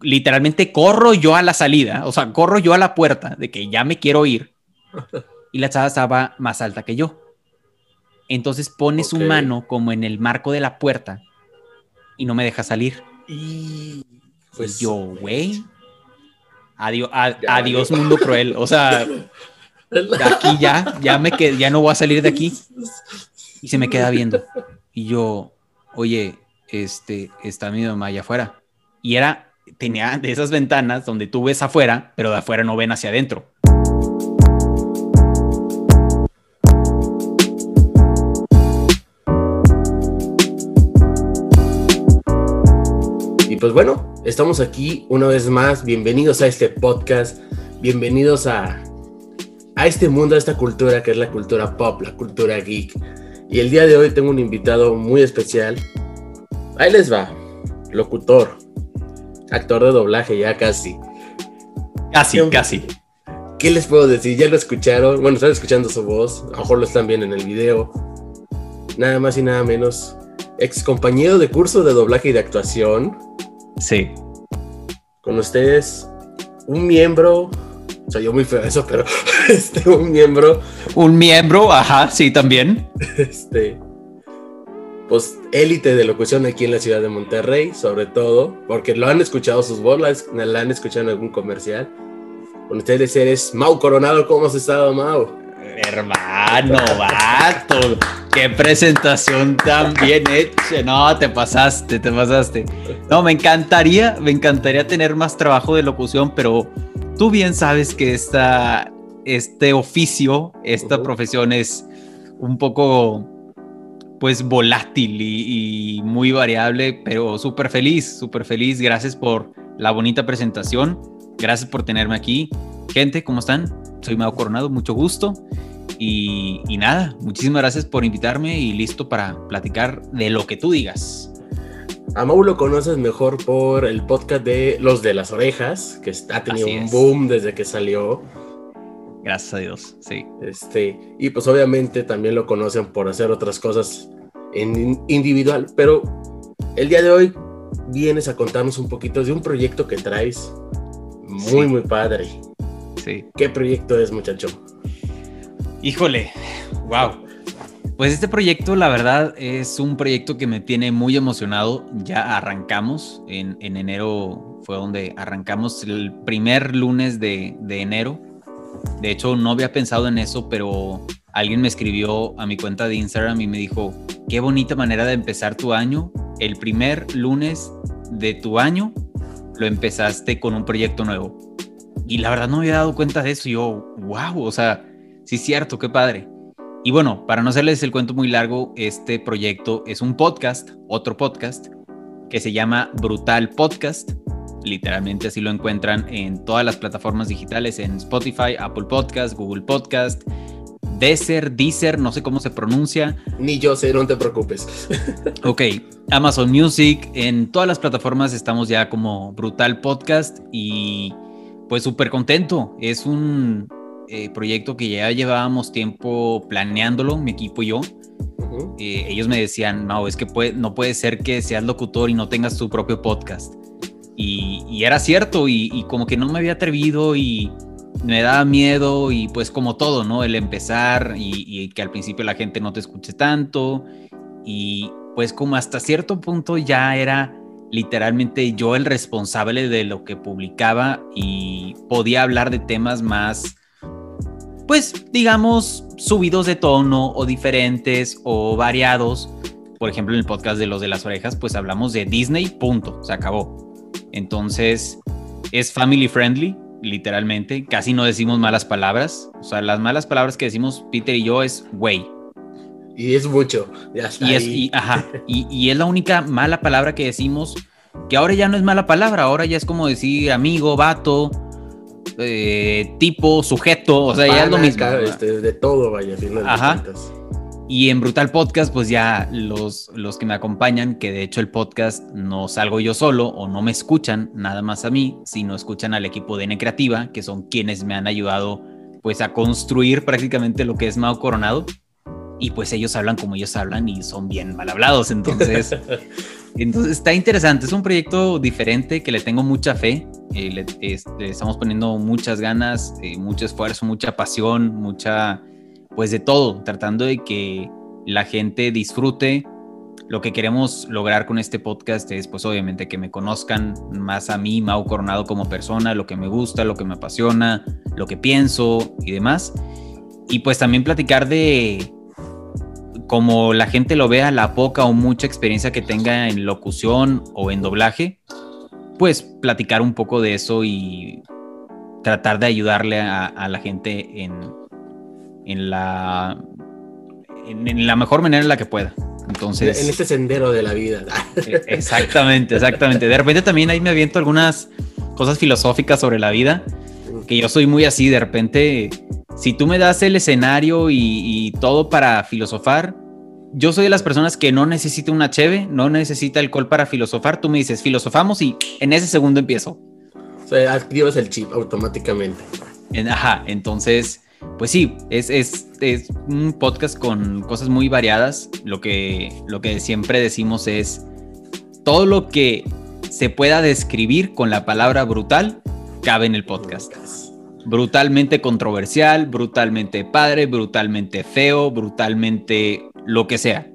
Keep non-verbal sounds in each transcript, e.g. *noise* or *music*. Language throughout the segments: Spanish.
literalmente corro yo a la salida, o sea, corro yo a la puerta de que ya me quiero ir. Y la chava estaba más alta que yo. Entonces pone su mano como en el marco de la puerta y no me deja salir. Y pues yo, güey, adiós, adiós mundo cruel. O sea, *laughs* de aquí ya, ya me quedé, ya no voy a salir de aquí. Y se me queda viendo. Y yo, oye, este, está mi mamá allá afuera. Y era, tenía de esas ventanas donde tú ves afuera, pero de afuera no ven hacia adentro. Y pues bueno, estamos aquí una vez más. Bienvenidos a este podcast. Bienvenidos a, a este mundo, a esta cultura que es la cultura pop, la cultura geek. Y el día de hoy tengo un invitado muy especial. Ahí les va. Locutor. Actor de doblaje, ya casi. Casi, casi. ¿Qué les puedo decir? Ya lo escucharon. Bueno, están escuchando su voz. A lo mejor lo están viendo en el video. Nada más y nada menos. Ex compañero de curso de doblaje y de actuación. Sí. Con ustedes, un miembro soy yo muy feo eso, pero *laughs* este, un miembro. Un miembro, ajá, sí, también. Este, pues élite de locución aquí en la ciudad de Monterrey, sobre todo, porque lo han escuchado sus voces, la han escuchado en algún comercial. Con ustedes eres Mau Coronado, ¿cómo has estado, Mau? Hermano, vato, qué presentación tan bien hecha. No, te pasaste, te pasaste. No, me encantaría, me encantaría tener más trabajo de locución, pero tú bien sabes que esta, este oficio, esta profesión es un poco pues volátil y, muy variable, pero súper feliz, súper feliz. Gracias por la bonita presentación. Gracias por tenerme aquí. Gente, ¿cómo están? Soy Mao Coronado, mucho gusto. Y, y, nada, muchísimas gracias por invitarme y listo para platicar de lo que tú digas. A Mau lo conoces mejor por el podcast de Los de las Orejas, que ha tenido un boom desde que salió. Gracias a Dios, sí. Este, y pues obviamente también lo conocen por hacer otras cosas en individual, pero el día de hoy vienes a contarnos un poquito de un proyecto que traes muy, muy padre. Sí. ¿Qué proyecto es, muchacho? Híjole, wow. Pues este proyecto, la verdad, es un proyecto que me tiene muy emocionado. Ya arrancamos, en, enero fue donde arrancamos el primer lunes de, enero. De hecho, no había pensado en eso, pero alguien me escribió a mi cuenta de Instagram y me dijo, qué bonita manera de empezar tu año. El primer lunes de tu año lo empezaste con un proyecto nuevo. Y la verdad no había dado cuenta de eso. Y yo, wow, o sea, sí es cierto, qué padre. Y bueno, para no hacerles el cuento muy largo, este proyecto es un podcast, otro podcast, que se llama Brutal Podcast. Literalmente así lo encuentran en todas las plataformas digitales, en Spotify, Apple Podcast, Google Podcast, Deezer, Deezer, no sé cómo se pronuncia. Ni yo sé, no te preocupes. *laughs* ok, Amazon Music, en todas las plataformas estamos ya como Brutal Podcast y pues súper contento. Es un, eh, proyecto que ya llevábamos tiempo planeándolo, mi equipo y yo. Eh, ellos me decían, no, es que no puede ser que seas locutor y no tengas tu propio podcast. Y, era cierto, y, como que no me había atrevido y me daba miedo y pues como todo, ¿no? El empezar y, y que al principio la gente no te escuche tanto. Y pues como hasta cierto punto ya era literalmente yo el responsable de lo que publicaba y podía hablar de temas más pues digamos, subidos de tono o diferentes o variados. Por ejemplo, en el podcast de los de las orejas, pues hablamos de Disney, punto, se acabó. Entonces, es family friendly, literalmente. Casi no decimos malas palabras. O sea, las malas palabras que decimos Peter y yo es güey. Y es mucho. Ya y, Es, y, ajá, y, y, es la única mala palabra que decimos, que ahora ya no es mala palabra, ahora ya es como decir amigo, vato, eh, tipo, sujeto, o sea, ya es lo mismo. Este, de todo, vaya, Ajá. Y en Brutal Podcast, pues ya los, los que me acompañan, que de hecho el podcast no salgo yo solo o no me escuchan nada más a mí, sino escuchan al equipo de N Creativa, que son quienes me han ayudado pues a construir prácticamente lo que es Mao Coronado. Y pues ellos hablan como ellos hablan y son bien mal hablados, entonces *laughs* Entonces está interesante, es un proyecto diferente que le tengo mucha fe, eh, le, estamos poniendo muchas ganas, eh, mucho esfuerzo, mucha pasión, mucha, pues de todo, tratando de que la gente disfrute. Lo que queremos lograr con este podcast es, pues obviamente, que me conozcan más a mí, Mau Coronado como persona, lo que me gusta, lo que me apasiona, lo que pienso y demás. Y pues también platicar de, como la gente lo vea, la poca o mucha experiencia que tenga en locución o en doblaje, pues platicar un poco de eso y tratar de ayudarle a, la gente en, en la en, la mejor manera en la que pueda. Entonces, en este sendero de la vida. *laughs* E, exactamente, exactamente. De repente también ahí me aviento algunas cosas filosóficas sobre la vida, que yo soy muy así, de repente, si tú me das el escenario y, y todo para filosofar, yo soy de las personas que no necesita una cheve, no necesita alcohol para filosofar. Tú me dices, filosofamos y en ese segundo empiezo. O sea, activas el chip automáticamente. ajá, entonces, pues sí, es, es, es, un podcast con cosas muy variadas. Lo que, lo que siempre decimos es, todo lo que se pueda describir con la palabra brutal cabe en el podcast. Brutalmente controversial, brutalmente padre, brutalmente feo, brutalmente lo que sea.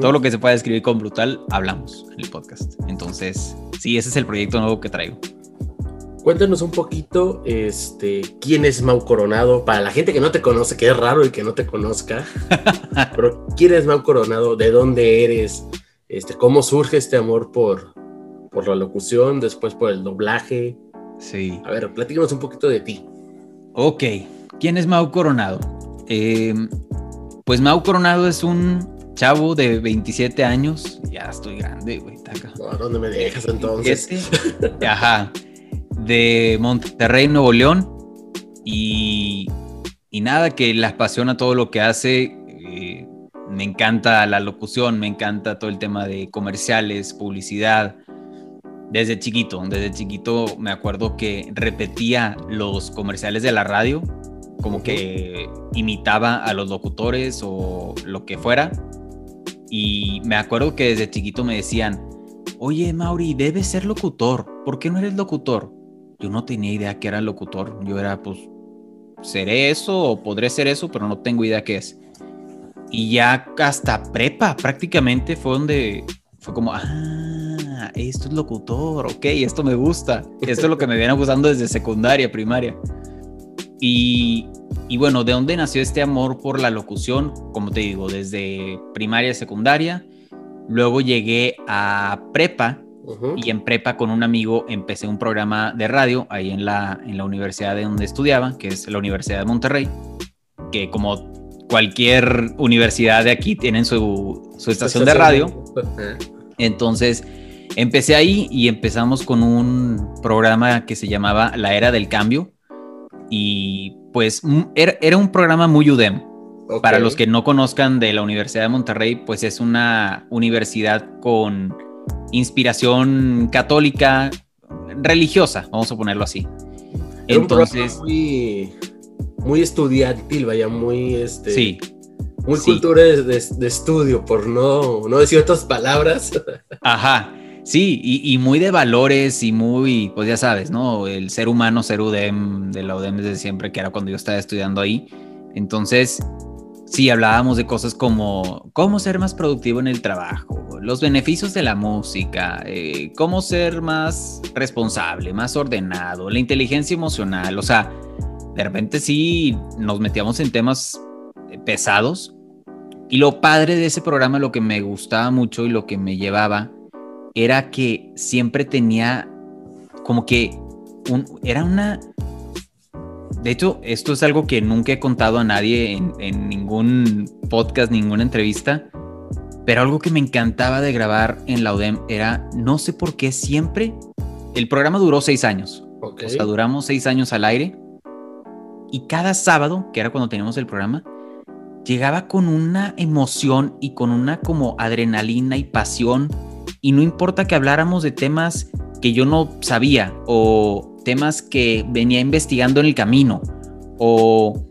Todo lo que se pueda escribir con brutal, hablamos en el podcast. Entonces, sí, ese es el proyecto nuevo que traigo. Cuéntanos un poquito, este, quién es Mau Coronado, para la gente que no te conoce, que es raro y que no te conozca, *laughs* pero quién es Mau Coronado, de dónde eres, este, cómo surge este amor por, por la locución, después por el doblaje. Sí. A ver, platícanos un poquito de ti. Ok, ¿quién es Mau Coronado? Eh, pues Mau Coronado es un chavo de 27 años. Ya estoy grande, güey. ¿A dónde me dejas entonces? ajá. *laughs* De Monterrey, Nuevo León. Y, y nada, que le apasiona todo lo que hace. Eh, me encanta la locución, me encanta todo el tema de comerciales, publicidad. Desde chiquito, desde chiquito me acuerdo que repetía los comerciales de la radio como que imitaba a los locutores o lo que fuera. Y me acuerdo que desde chiquito me decían, oye Mauri, debes ser locutor, ¿por qué no eres locutor? Yo no tenía idea que era locutor, yo era pues, seré eso o podré ser eso, pero no tengo idea qué es. Y ya hasta prepa prácticamente fue donde fue como, ah, esto es locutor, ok, esto me gusta, esto es lo que me viene gustando desde secundaria, primaria. Y, bueno, ¿de dónde nació este amor por la locución? Como te digo, desde primaria, secundaria. Luego llegué a prepa y en prepa con un amigo empecé un programa de radio ahí en la, en la universidad de donde estudiaba, que es la Universidad de Monterrey, que como cualquier universidad de aquí tienen su, su estación de radio. Entonces empecé ahí y empezamos con un programa que se llamaba La Era del Cambio y pues era, un programa muy UDEM. Para los que no conozcan de la Universidad de Monterrey, pues es una universidad con inspiración católica, religiosa, vamos a ponerlo así. Entonces, muy, muy estudiantil, vaya, muy este. Sí. Muy cultura de, de, estudio, por no, no decir otras palabras. *laughs* Ajá. Sí, y, muy de valores y muy, pues ya sabes, ¿no? El ser humano, ser UDEM, de la UDEM desde siempre, que era cuando yo estaba estudiando ahí. Entonces, sí, hablábamos de cosas como cómo ser más productivo en el trabajo, los beneficios de la música, eh, cómo ser más responsable, más ordenado, la inteligencia emocional, o sea, de repente sí nos metíamos en temas pesados. Y lo padre de ese programa, lo que me gustaba mucho y lo que me llevaba, era que siempre tenía como que era una... De hecho, esto es algo que nunca he contado a nadie en, ningún podcast, ninguna entrevista, pero algo que me encantaba de grabar en la UDEM era, no sé por qué siempre, el programa duró seis años. O sea, duramos seis años al aire. Y cada sábado, que era cuando teníamos el programa, llegaba con una emoción y con una como adrenalina y pasión y no importa que habláramos de temas que yo no sabía o temas que venía investigando en el camino o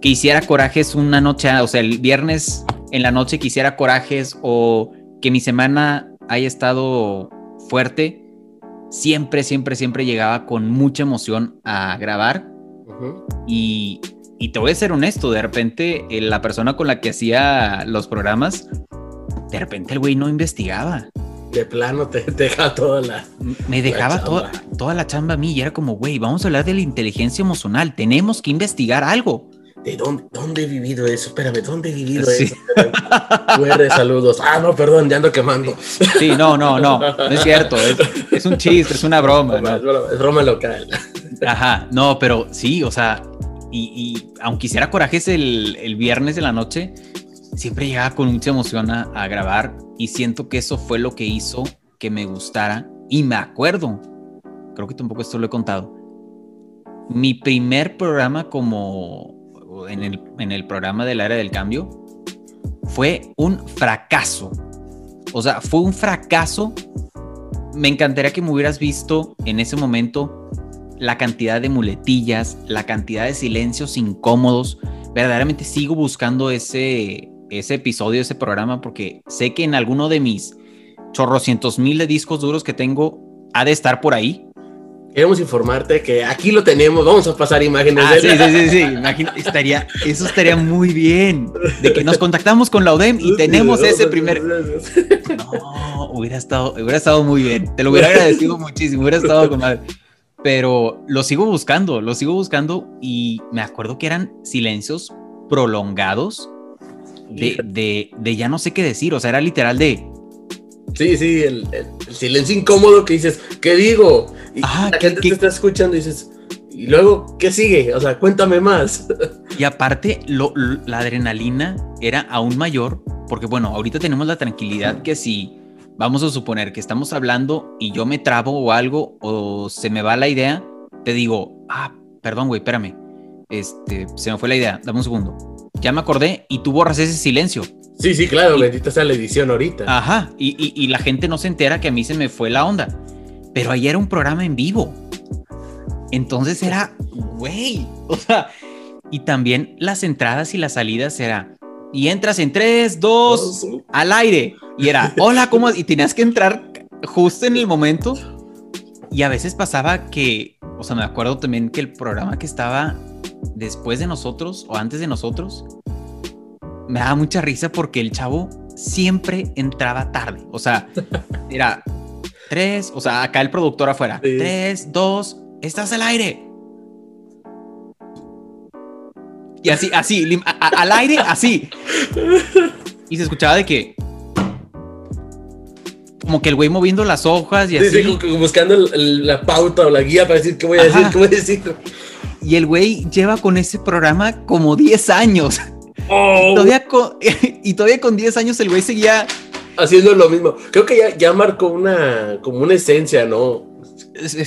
que hiciera corajes una noche, o sea, el viernes en la noche que hiciera corajes o que mi semana haya estado fuerte, siempre, siempre, siempre llegaba con mucha emoción a grabar. y, y, te voy a ser honesto, de repente eh, la persona con la que hacía los programas, de repente el güey no investigaba. De plano te, *laughs* dejaba toda la... Me dejaba toda, toda la chamba a mí y era como, güey, vamos a hablar de la inteligencia emocional, tenemos que investigar algo. ¿De dónde, dónde he vivido eso? Espérame, ¿dónde he vivido eso? QR, *laughs* saludos. Ah, no, perdón, ya ando quemando. Sí, no, no, no, *laughs* no es cierto. Es, un chiste, es una broma. Es, broma, local. Ajá, no, pero sí, o sea, y, aunque hiciera corajes el, el, viernes de la noche, siempre llegaba con mucha emoción a, a grabar y siento que eso fue lo que hizo que me gustara. Y me acuerdo, creo que tampoco esto lo he contado. Mi primer programa como en el, en el programa del área del cambio, fue un fracaso. O sea, fue un fracaso. Me encantaría que me hubieras visto en ese momento la cantidad de muletillas, la cantidad de silencios incómodos. Verdaderamente sigo buscando ese, ese episodio, ese programa, porque sé que en alguno de mis chorrocientos mil de discos duros que tengo ha de estar por ahí. Queremos informarte que aquí lo tenemos, vamos a pasar imágenes ah, de sí, sí, sí, sí, estaría, eso estaría muy bien, de que nos contactamos con la ODEM y tenemos ese primer... No, hubiera estado, hubiera estado muy bien, te lo hubiera agradecido muchísimo, hubiera estado con madre. Pero lo sigo buscando, lo sigo buscando y me acuerdo que eran silencios prolongados de, de, de ya no sé qué decir, o sea, era literal de Sí, sí, el, silencio incómodo que dices, ¿qué digo? Y la gente te está escuchando y dices, ¿y luego qué sigue? O sea, cuéntame más. *laughs* Y aparte, lo, la adrenalina era aún mayor, porque bueno, ahorita tenemos la tranquilidad que si vamos a suponer que estamos hablando y yo me trabo o algo, o se me va la idea, te digo, ah, perdón, güey, espérame. Este, se me fue la idea, dame un segundo. Ya me acordé y tú borras ese silencio Sí, sí, claro, bendita sea la edición ahorita. Ajá, y, la gente no se entera que a mí se me fue la onda. Pero ahí era un programa en vivo. Entonces era, güey, o sea, y también las entradas y las salidas era, y entras en 3, 2, al aire. Y era, *laughs* hola, ¿cómo? Y tenías que entrar justo en el momento. Y a veces pasaba que, o sea, me acuerdo también que el programa que estaba después de nosotros o antes de nosotros, me daba mucha risa porque el chavo siempre entraba tarde. O sea, *laughs* era tres, o sea, acá el productor afuera. Tres, dos, estás al aire. Y así, así, al aire, así. Y se escuchaba de que. Como que el güey moviendo las hojas y así. buscando la pauta o la guía para decir qué voy a decir, qué voy a decir. Y el güey lleva con ese programa como 10 años. Oh. *laughs* Y, todavía con, 10 años el güey seguía haciendo lo mismo. Creo que ya, ya marcó una, como una esencia, ¿no?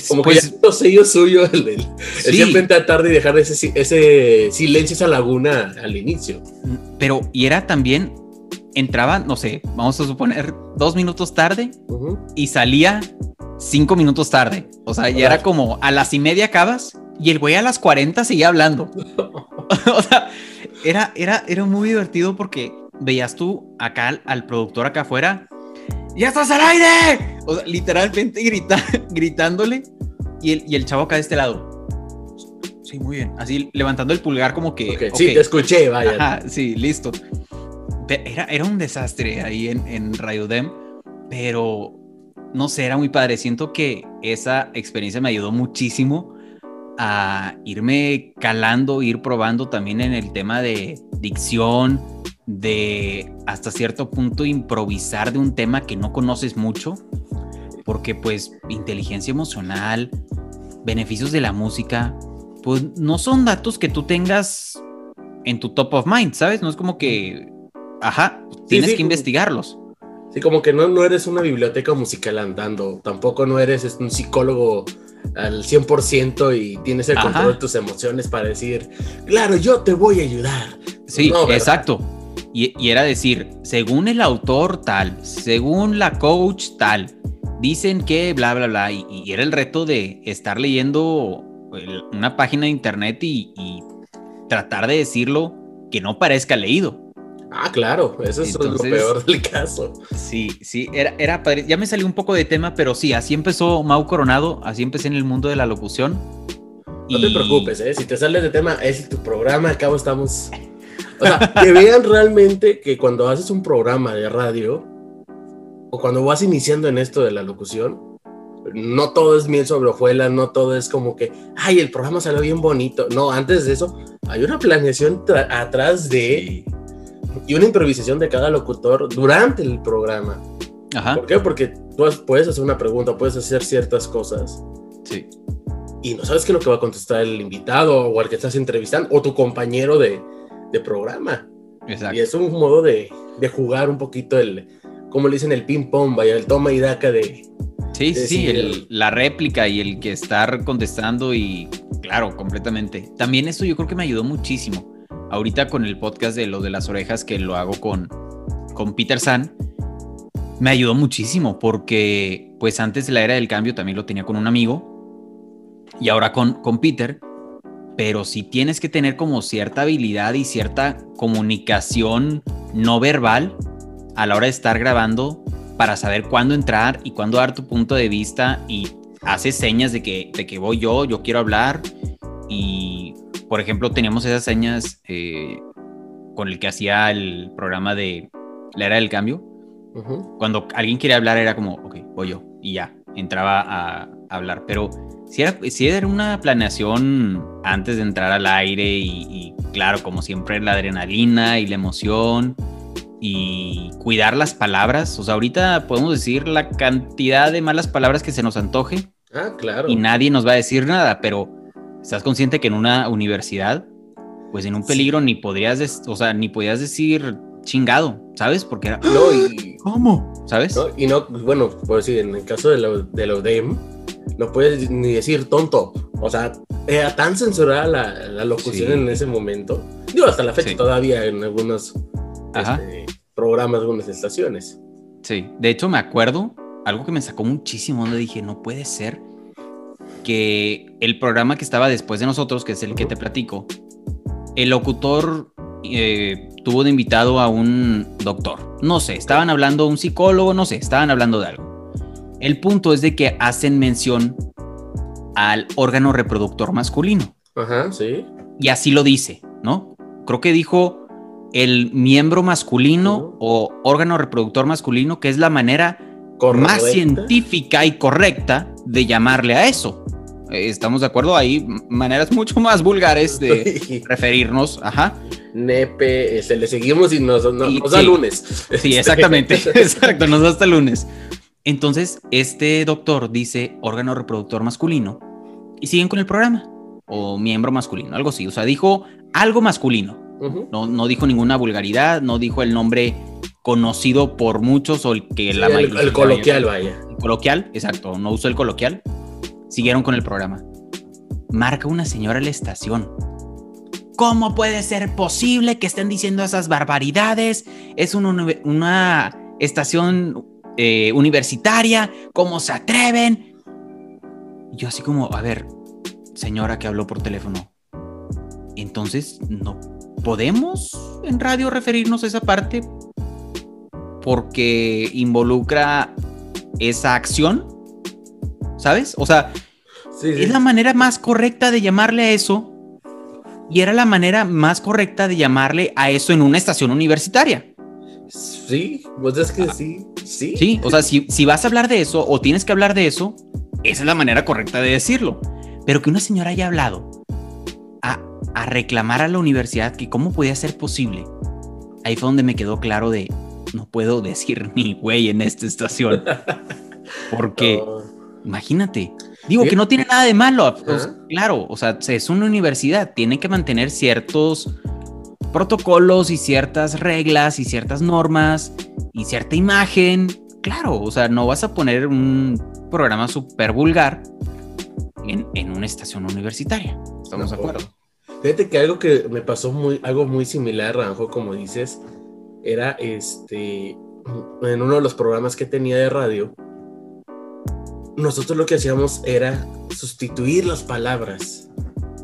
como que pues ya sello suyo el, siempre entrar tarde y dejar ese, ese silencio, esa laguna al inicio. Pero, y era también, entraba, no sé, vamos a suponer, dos minutos tarde y salía cinco minutos tarde. O sea, ya era como a las y media acabas y el güey a las 40 seguía hablando. *laughs* *laughs* o sea, era, era, era muy divertido porque veías tú acá al, productor acá afuera, ¡Ya estás al aire! O sea, literalmente grita, *laughs* gritándole y el, y el chavo acá de este lado. Sí, muy bien. Así levantando el pulgar como que... Sí, te escuché, vaya. Ajá, sí, listo. Era, era un desastre ahí en, en Radio Dem, pero no sé, era muy padre. Siento que esa experiencia me ayudó muchísimo a irme calando, ir probando también en el tema de dicción, de hasta cierto punto improvisar de un tema que no conoces mucho, porque pues inteligencia emocional, beneficios de la música, pues no son datos que tú tengas en tu top of mind, ¿sabes? No es como que, ajá, tienes que investigarlos. Sí, como que no, no eres una biblioteca musical andando, tampoco no eres un psicólogo al 100% y tienes el control de tus emociones para decir, claro, yo te voy a ayudar. Sí, exacto. Y, era decir, según el autor tal, según la coach tal, dicen que bla, bla, bla. Y, era el reto de estar leyendo una página de internet y, tratar de decirlo que no parezca leído. Ah, claro, eso es lo peor del caso. Sí, sí, era, era padre. Ya me salió un poco de tema, pero sí, así empezó Mau Coronado, así empecé en el mundo de la locución. No te preocupes, ¿eh? si te sales de tema, es tu programa, acabo estamos... O sea, que vean realmente que cuando haces un programa de radio, o cuando vas iniciando en esto de la locución, no todo es miel sobre hojuelas, no todo es como que, ay, el programa salió bien bonito. No, antes de eso, hay una planeación atrás de... Y una improvisación de cada locutor durante el programa. Ajá. ¿Por qué? Porque tú puedes hacer una pregunta, puedes hacer ciertas cosas. Sí. Y no sabes qué es lo que va a contestar el invitado o al que estás entrevistando o tu compañero de, de programa. Exacto. Y es un modo de, de jugar un poquito el, como le dicen, el ping-pong, vaya, el toma y daca de, Sí, sí, la réplica y el que estar contestando y claro, completamente. También esto yo creo que me ayudó muchísimo. Ahorita con el podcast de lo de las orejas que lo hago con, con Peter San, me ayudó muchísimo porque pues antes de la era del cambio también lo tenía con un amigo y ahora con, con Peter, pero si tienes que tener como cierta habilidad y cierta comunicación no verbal a la hora de estar grabando para saber cuándo entrar y cuándo dar tu punto de vista y haces señas de que, de que voy yo, yo quiero hablar y, por ejemplo, teníamos esas señas eh, con el que hacía el programa de la era del cambio. Cuando alguien quiere hablar era como, ok, voy yo y ya, entraba a, hablar, pero si era, si era una planeación antes de entrar al aire y, y claro, como siempre la adrenalina y la emoción y cuidar las palabras. O sea, ahorita podemos decir la cantidad de malas palabras que se nos antoje. Ah, claro. Y nadie nos va a decir nada, pero estás consciente que en una universidad, pues en un peligro ni podrías, o sea, ni podías decir chingado, ¿sabes? Porque era... No, y... ¿Cómo? ¿Sabes? Y no, bueno, por decir, en el caso de lo, de lo DEM, no puedes ni decir tonto. O sea, era tan censurada la, locución en ese momento. Digo, hasta la fecha todavía en algunos este, programas, algunas estaciones. Sí, de hecho me acuerdo, algo que me sacó muchísimo, donde dije, no puede ser que el programa que estaba después de nosotros, que es el que te platico, el locutor eh, tuvo de invitado a un doctor. No sé, estaban hablando, un psicólogo, no sé, estaban hablando de algo. El punto es de que hacen mención al órgano reproductor masculino. Ajá, sí. Y así lo dice, ¿no? Creo que dijo el miembro masculino o órgano reproductor masculino, que es la manera más científica y correcta de llamarle a eso. Eh, ¿Estamos de acuerdo? Hay maneras mucho más vulgares de *laughs* referirnos. Ajá. Nepe, se este, le seguimos y nos, da lunes. Sí, exactamente. *laughs* Exacto, nos da hasta lunes. Entonces, este doctor dice órgano reproductor masculino y siguen con el programa. O miembro masculino, algo así. O sea, dijo algo masculino no, no dijo ninguna vulgaridad, no dijo el nombre conocido por muchos o el que la mayoría. El, coloquial, vaya. El coloquial, exacto, no usó el coloquial. Siguieron con el programa. Marca una señora la estación. ¿Cómo puede ser posible que estén diciendo esas barbaridades? Es una, estación eh, universitaria. ¿Cómo se atreven? yo así como, a ver, señora que habló por teléfono. Entonces, no podemos en radio referirnos a esa parte porque involucra esa acción, ¿sabes? O sea, es la manera más correcta de llamarle a eso y era la manera más correcta de llamarle a eso en una estación universitaria. Sí, pues es que sí, sí. Sí, o sea, si, si vas a hablar de eso o tienes que hablar de eso, esa es la manera correcta de decirlo. Pero que una señora haya hablado a reclamar a la universidad que cómo podía ser posible. Ahí fue donde me quedó claro de, no puedo decir *laughs* ni güey en esta estación. *laughs* Porque, imagínate, digo que no tiene nada de malo. Pues, claro, o sea, es una universidad, tiene que mantener ciertos protocolos y ciertas reglas y ciertas normas y cierta imagen. Claro, o sea, no vas a poner un programa súper vulgar en, en, una estación universitaria. ¿Estamos de acuerdo? Fíjate que algo que me pasó muy, algo muy similar, Ranjo, como dices, era este, en uno de los programas que tenía de radio, nosotros lo que hacíamos era sustituir las palabras.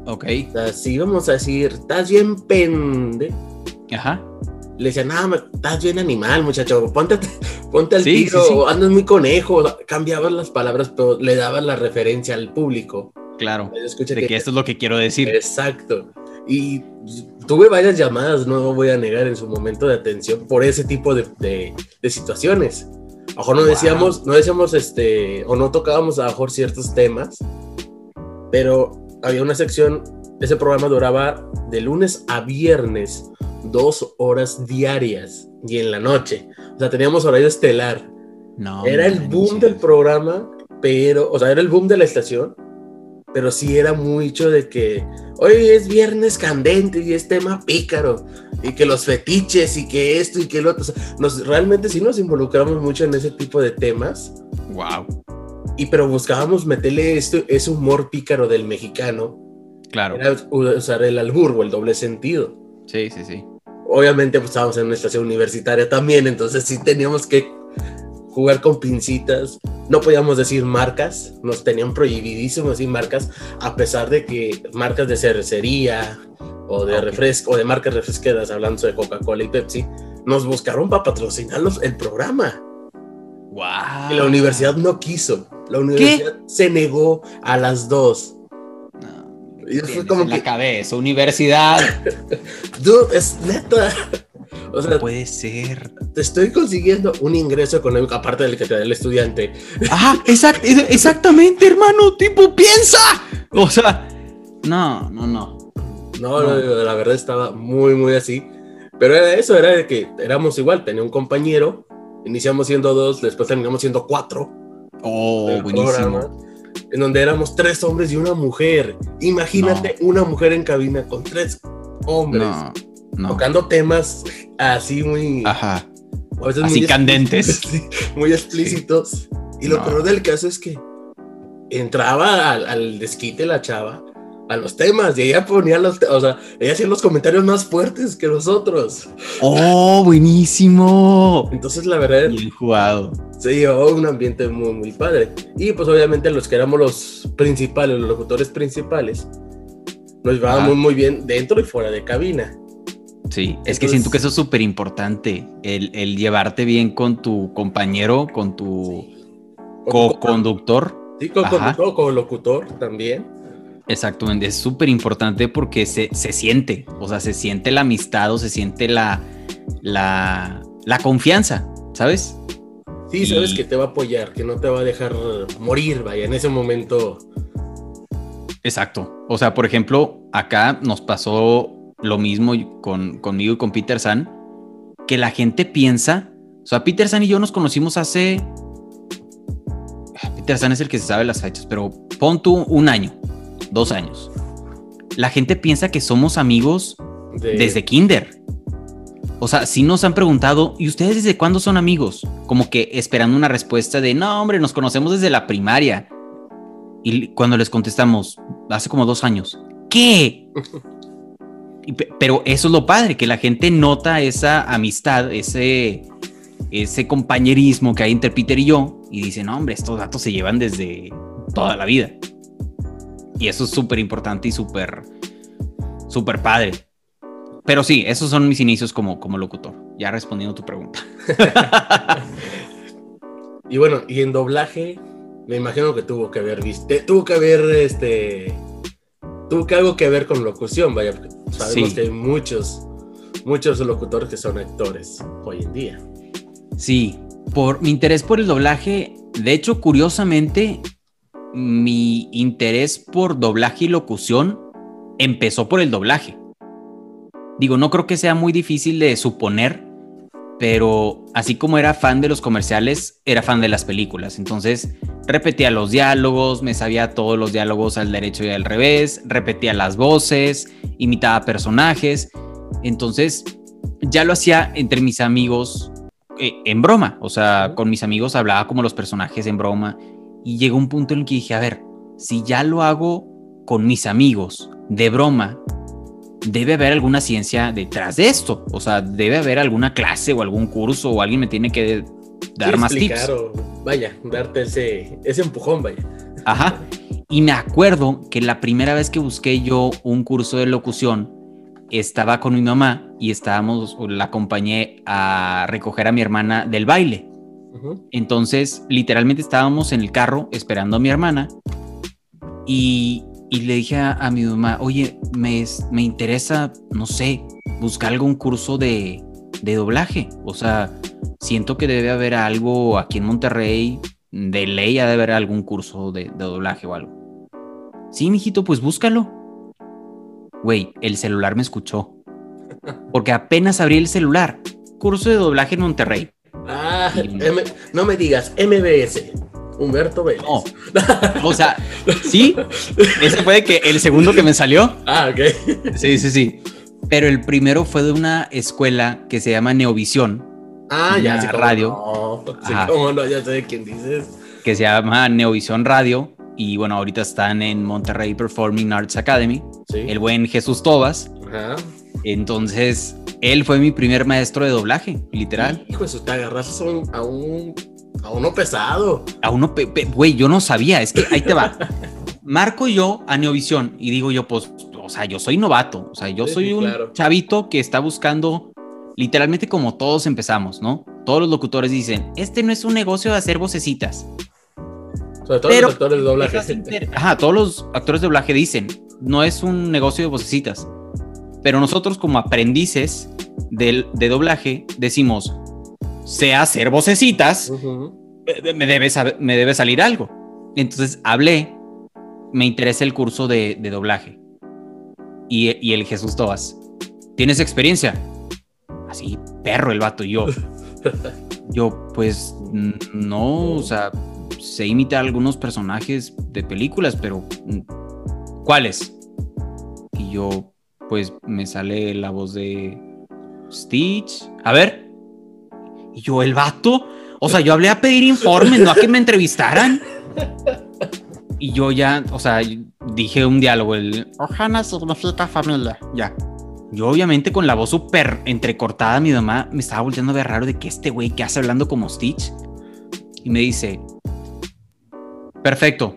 Ok. O sea, si íbamos a decir, estás bien pende. Ajá. le decían, ah, estás bien animal, muchacho, ponte, ponte al tiro, andas muy conejo, cambiabas las palabras, pero le dabas la referencia al público. Claro, de que, esto es lo que quiero decir. Exacto. Y tuve varias llamadas, no voy a negar, en su momento de atención por ese tipo de, de, situaciones. A no decíamos, no decíamos, este, o no tocábamos a lo mejor ciertos temas, pero había una sección, ese programa duraba de lunes a viernes, dos horas diarias y en la noche. O sea, teníamos horario estelar. No, era el boom del programa, pero, o sea, era el boom de la estación, pero sí era mucho de que hoy es viernes candente y es tema pícaro, y que los fetiches y que esto y que lo otro. nos, realmente sí nos involucramos mucho en ese tipo de temas. Wow. Y pero buscábamos meterle esto, ese humor pícaro del mexicano. Claro. Era usar el albur o el doble sentido. Sí, sí, sí obviamente pues, estábamos en una estación universitaria también, entonces sí teníamos que jugar con pincitas. No podíamos decir marcas, nos tenían prohibidísimo decir marcas, a pesar de que marcas de cervecería o de refresco o de marcas refresqueras, hablando de Coca-Cola y Pepsi, nos buscaron para patrocinarlos el programa. Wow. Y la universidad no quiso. La universidad se negó a las dos. Y fue como en la cabeza, universidad. *laughs* Dude, es neta. O sea, puede ser. Te estoy consiguiendo un ingreso económico aparte del que te da el estudiante. Ah, exactamente, hermano. Tipo, piensa. O sea, no, no, no. No, no, la verdad estaba muy, muy así. Pero era eso, era de que éramos igual. Tenía un compañero, iniciamos siendo dos, después terminamos siendo cuatro. Oh, buenísimo en donde éramos tres hombres y una mujer. Imagínate una mujer en cabina con tres hombres tocando temas así muy. Ajá. así candentes. *laughs* muy explícitos. Y lo peor del caso es que entraba al, al desquite la chava a los temas y ella ponía los, o sea, ella hacía los comentarios más fuertes que nosotros. Oh, buenísimo. Entonces la verdad. Bien jugado. Se llevó un ambiente muy, muy padre. Y pues obviamente los que éramos los principales, los locutores principales, nos llevábamos muy, bien dentro y fuera de cabina. Sí, es que siento que eso es súper importante, el, el, llevarte bien con tu compañero, con tu co-conductor. Sí, co-conductor, co-locutor también. Exactamente, es súper importante porque se, siente, o sea, se siente la amistad o se siente la, la, confianza, ¿sabes? Sí, sabes que te va a apoyar, que no te va a dejar morir, vaya, en ese momento. Exacto. O sea, por ejemplo, acá nos pasó lo mismo con, conmigo y con Peter San, que la gente piensa, o sea, Peter San y yo nos conocimos hace... Peter San es el que se sabe las fechas, pero pon tú un año dos años. La gente piensa que somos amigos desde kinder. O sea, si nos han preguntado, ¿y ustedes desde cuándo son amigos? Como que esperando una respuesta de, no, hombre, nos conocemos desde la primaria. Y cuando les contestamos, hace como dos años, ¿qué? *laughs* pero eso es lo padre, que la gente nota esa amistad, ese, ese compañerismo que hay entre Peter y yo, y dice, no, hombre, estos datos se llevan desde toda la vida. Y eso es súper importante y súper, súper padre. Pero sí, esos son mis inicios como, como locutor. Ya respondiendo tu pregunta. *laughs* y bueno, y en doblaje, me imagino que tuvo que haber visto, tuvo que haber este, tuvo que algo que ver con locución, vaya, sabemos que hay muchos, muchos locutores que son actores hoy en día. Sí, por mi interés por el doblaje, de hecho, curiosamente, mi interés por doblaje y locución empezó por el doblaje. Digo, no creo que sea muy difícil de suponer, pero así como era fan de los comerciales, era fan de las películas. Entonces, repetía los diálogos, me sabía todos los diálogos al derecho y al revés, repetía las voces, imitaba personajes. Entonces, ya lo hacía entre mis amigos eh, en broma. O sea, con mis amigos hablaba como los personajes en broma y llegó un punto en el que dije, a ver, si ya lo hago con mis amigos, de broma, debe haber alguna ciencia detrás de esto. O sea, debe haber alguna clase o algún curso o alguien me tiene que dar más tips. vaya, darte ese, ese empujón, vaya. Ajá. Y me acuerdo que la primera vez que busqué yo un curso de locución, estaba con mi mamá y estábamos, la acompañé a recoger a mi hermana del baile. Entonces, literalmente estábamos en el carro esperando a mi hermana y, le dije a, mi mamá, oye, me, me interesa, no sé, buscar algún curso de, de doblaje. O sea, siento que debe haber algo aquí en Monterrey, de ley ha de haber algún curso de, de doblaje o algo. Sí, mijito, pues búscalo. Güey, el celular me escuchó. Porque apenas abrí el celular. Curso de doblaje en Monterrey. Ah, no me digas, MBS. Humberto Vélez. No. O sea, sí, ese fue que el segundo que me salió. Ah, ok. Sí, sí, sí. Pero el primero fue de una escuela que se llama Neovisión. Ah, ya, sí, radio. No, no, ya sé de quién dices. Que se llama Neovisión Radio. Y bueno, ahorita están en Monterrey Performing Arts Academy. El buen Jesús Tobas. Ajá. Entonces, él fue mi primer maestro de doblaje, literal. Hijo, eso te agarraste a un, a, uno pesado. A uno, güey, yo no sabía, es que ahí te va. *laughs* Marco yo a Neovisión y digo yo, pues, o sea, yo soy novato, o sea, yo soy un chavito que está buscando, literalmente como todos empezamos, ¿no? Todos los locutores dicen, este no es un negocio de hacer vocecitas. Sobre todo los actores de doblaje. Ajá, todos los actores de doblaje dicen, no es un negocio de vocecitas. Pero nosotros como aprendices de, de doblaje decimos, sé hacer vocecitas, eh, me, debe, me debe salir algo. Entonces hablé, me interesa el curso de, de doblaje. Y, y, el Jesús Tobas, ¿tienes experiencia? Así, perro el vato, y yo. *laughs* Yo, pues, no, o sea, sé imitar algunos personajes de películas, pero ¿cuáles? Y yo, pues me sale la voz de Stitch. A ver. Y yo, el vato. O sea, yo hablé a pedir informes, no a que me entrevistaran. Y yo ya, o sea, dije un diálogo, el Ojana significa familia, ya. Yo obviamente con la voz súper entrecortada, mi mamá me estaba volteando a ver raro de que este güey que hace hablando como Stitch. Y me dice, perfecto,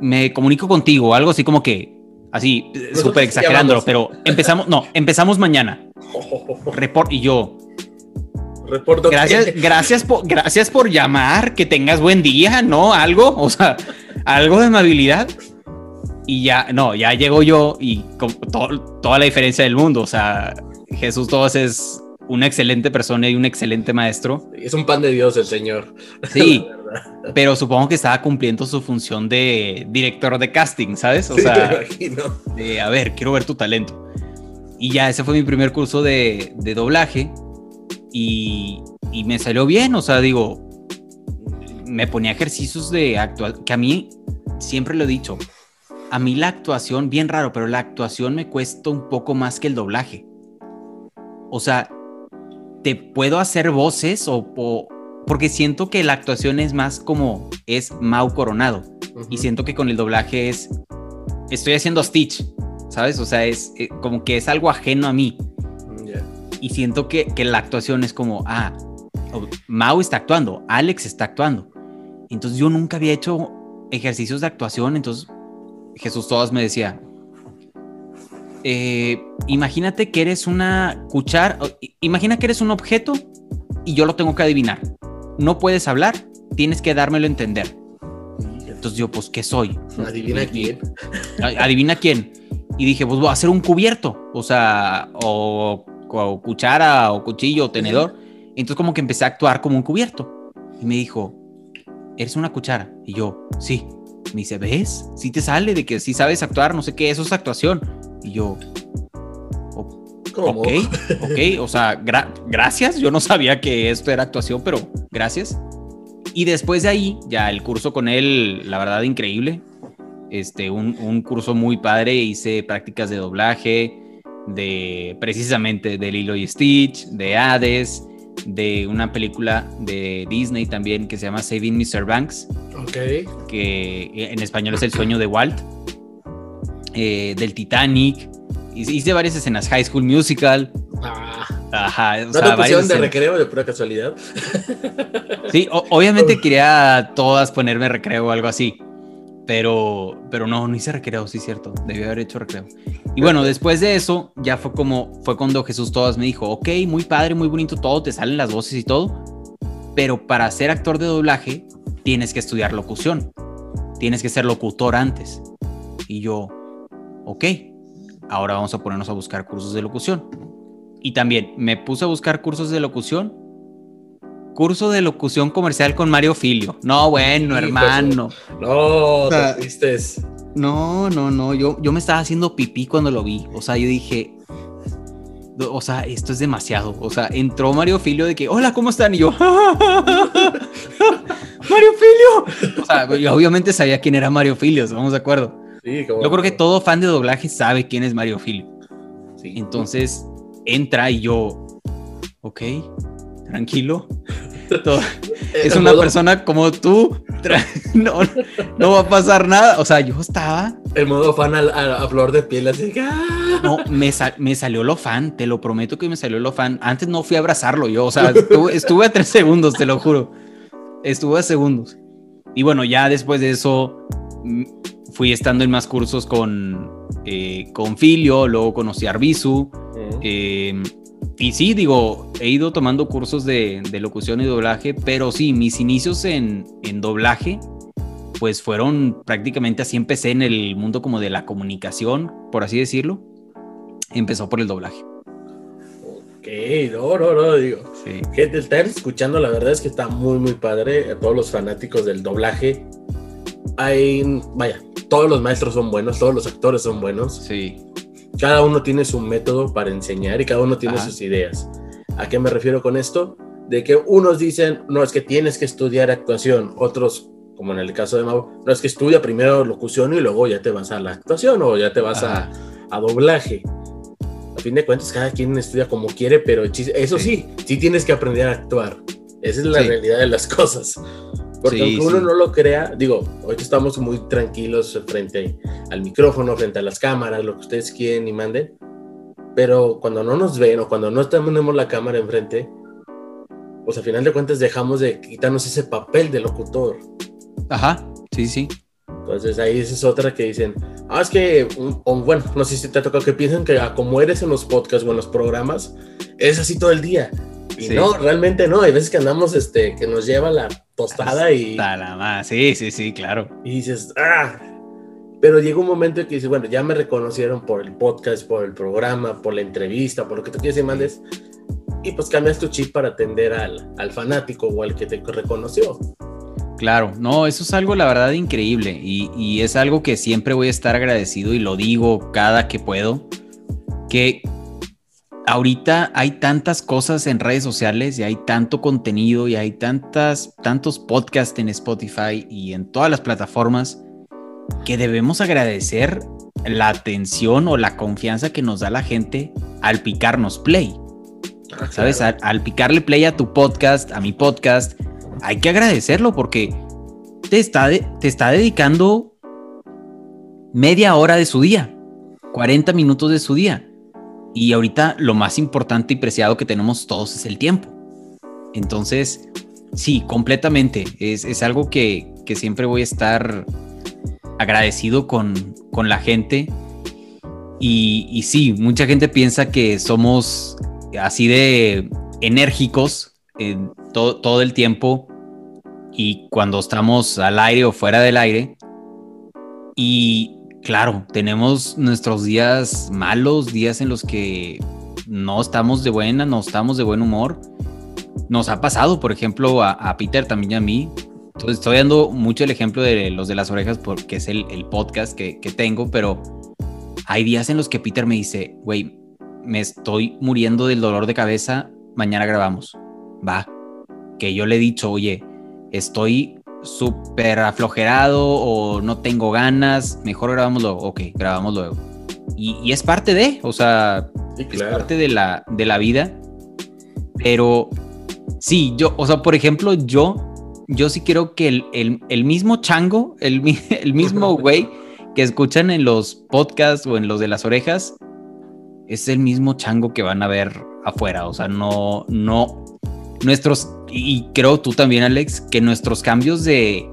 me comunico contigo, algo así como que Así, súper exagerándolo, pero empezamos, no, empezamos mañana. *laughs* Report y yo. Reporto gracias, gracias por, gracias por llamar, que tengas buen día, ¿no? Algo, *laughs* o sea, algo de amabilidad. Y ya, no, ya llego yo y con toda la diferencia del mundo, o sea, Jesús Todos es una excelente persona y un excelente maestro. Es un pan de Dios el señor. Sí, *laughs* *laughs* pero supongo que estaba cumpliendo su función de director de casting, ¿sabes? O sea, imagino. De, a ver, quiero ver tu talento. Y ya, ese fue mi primer curso de, de doblaje y, y, me salió bien, o sea, digo, me ponía ejercicios de actuar, que a mí, siempre lo he dicho, a mí la actuación, bien raro, pero la actuación me cuesta un poco más que el doblaje. O sea, te puedo hacer voces o, porque siento que la actuación es más como es Mau Coronado y siento que con el doblaje es estoy haciendo Stitch, ¿sabes? O sea, es eh, como que es algo ajeno a mí. Y siento que, que, la actuación es como, ah, Mau está actuando, Alex está actuando. Entonces yo nunca había hecho ejercicios de actuación, entonces Jesús Todas me decía, eh, imagínate que eres una cuchara, imagina que eres un objeto y yo lo tengo que adivinar. No puedes hablar, tienes que dármelo a entender. Entonces yo, pues, ¿qué soy? Adivina quién. Adivina quién. Y dije, pues voy a hacer un cubierto, o sea, o, cuchara, o cuchillo, o tenedor. Entonces como que empecé a actuar como un cubierto. Y me dijo, ¿eres una cuchara? Y yo, sí. Me dice, ¿ves? Sí te sale de que sí sabes actuar, no sé qué, eso es actuación. Y yo, ok, ok, o sea, gracias. Yo no sabía que esto era actuación, pero gracias. Y después de ahí, ya el curso con él, la verdad, increíble. Este, un, un curso muy padre. Hice prácticas de doblaje, de precisamente de Lilo y Stitch, de Hades, de una película de Disney también que se llama Saving Mr. Banks. Ok. Que en español es El sueño de Walt. Eh, del Titanic. Hice varias escenas, High School Musical. Ah. Ajá. O ¿No sea, de recreo de pura casualidad? Sí, obviamente *laughs* quería todas ponerme recreo o algo así. Pero, pero no, no hice recreo, sí, cierto. Debí haber hecho recreo. Y bueno, después de eso, ya fue como, fue cuando Jesús Todas me dijo, ok, muy padre, muy bonito todo, te salen las voces y todo, pero para ser actor de doblaje tienes que estudiar locución, tienes que ser locutor antes. Y yo, ok, ahora vamos a ponernos a buscar cursos de locución. Y también me puse a buscar cursos de locución curso de locución comercial con Mario Filio. No, bueno, hermano. No, te No, no, no. Yo, yo me estaba haciendo pipí cuando lo vi. O sea, yo dije. O sea, esto es demasiado. O sea, entró Mario Filio de que, hola, ¿cómo están? Y yo, *laughs* Mario Filio. O sea, yo obviamente sabía quién era Mario Filio, ¿estamos de acuerdo? Sí, Yo creo que todo fan de doblaje sabe quién es Mario Filio. Sí. Entonces, entra y yo, ok, tranquilo. Es una persona como tú. *laughs* No, no va a pasar nada. O sea, yo estaba. El modo fan a, flor de piel, así ¡ah! No, me, me, salió lo fan, te lo prometo que me salió lo fan. Antes no fui a abrazarlo yo, o sea, *laughs* estuve, a tres segundos, te lo juro. Estuve a segundos. Y bueno, ya después de eso mm, fui estando en más cursos con, eh, con Filio, luego conocí a Arbizu. eh, y sí, digo, he ido tomando cursos de, locución y doblaje, pero sí, mis inicios en, doblaje, pues fueron prácticamente así empecé en el mundo como de la comunicación, por así decirlo. Empezó por el doblaje. Ok, no, no, no, digo. Sí. Gente, estar escuchando, la verdad es que está muy, muy padre. A todos los fanáticos del doblaje. Hay, vaya, todos los maestros son buenos, todos los actores son buenos. Sí cada uno tiene su método para enseñar y cada uno tiene sus ideas. ¿A qué me refiero con esto? De que unos dicen, no, es que tienes que estudiar actuación, otros, como en el caso de Mau, no, es que estudia primero locución y luego ya te vas a la actuación o ya te vas a, doblaje. A fin de cuentas, cada quien estudia como quiere, pero eso sí, sí, tienes que aprender a actuar. Esa es la realidad de las *laughs* cosas. Porque aunque uno no lo crea, digo, hoy estamos muy tranquilos frente al micrófono, frente a las cámaras, lo que ustedes quieren y manden. Pero cuando no nos ven o cuando no tenemos la cámara enfrente, pues al final de cuentas dejamos de quitarnos ese papel de locutor. Ajá, sí, sí. Entonces ahí esa es otra que dicen, ah, es que, bueno, no sé si te ha tocado que piensen que como eres en los podcasts o en los programas, es así todo el día. Y no, realmente no. Hay veces que andamos, este, que nos lleva la tostada y. la más. Sí, sí, sí, claro. Y dices, ah. Pero llega un momento en que dices, bueno, ya me reconocieron por el podcast, por el programa, por la entrevista, por lo que tú quieres y mandes. Y pues cambias tu chip para atender al, al fanático o al que te reconoció. Claro, no, eso es algo la verdad increíble y, y, es algo que siempre voy a estar agradecido y lo digo cada que puedo, que ahorita hay tantas cosas en redes sociales y hay tanto contenido y hay tantas, tantos podcasts en Spotify y en todas las plataformas que debemos agradecer la atención o la confianza que nos da la gente al picarnos play. Ah, ¿Sabes? Al, picarle play a tu podcast, a mi podcast, hay que agradecerlo porque te está, te está dedicando media hora de su día, 40 minutos de su día y ahorita lo más importante y preciado que tenemos todos es el tiempo. Entonces, sí, completamente. Es, algo que, siempre voy a estar agradecido con, la gente. Y, sí, mucha gente piensa que somos así de enérgicos todo, todo el tiempo y cuando estamos al aire o fuera del aire. Y claro, tenemos nuestros días malos, días en los que no estamos de buena, no estamos de buen humor. Nos ha pasado, por ejemplo, a, Peter también y a mí. Entonces, estoy dando mucho el ejemplo de los de las orejas porque es el, podcast que, tengo, pero hay días en los que Peter me dice, güey, me estoy muriendo del dolor de cabeza, mañana grabamos. Va. Que yo le he dicho, oye, estoy súper aflojerado o no tengo ganas, mejor grabamos luego. Ok, grabamos luego. Y, es parte de, o sea, es parte de la, de la vida. Pero sí, yo, o sea, por ejemplo, yo, yo sí quiero que el, el, mismo chango, el, *laughs* el mismo güey que escuchan en los podcasts o en los de las orejas, es el mismo chango que van a ver afuera. O sea, no, no, nuestros, y creo tú también, Alex, que nuestros cambios de,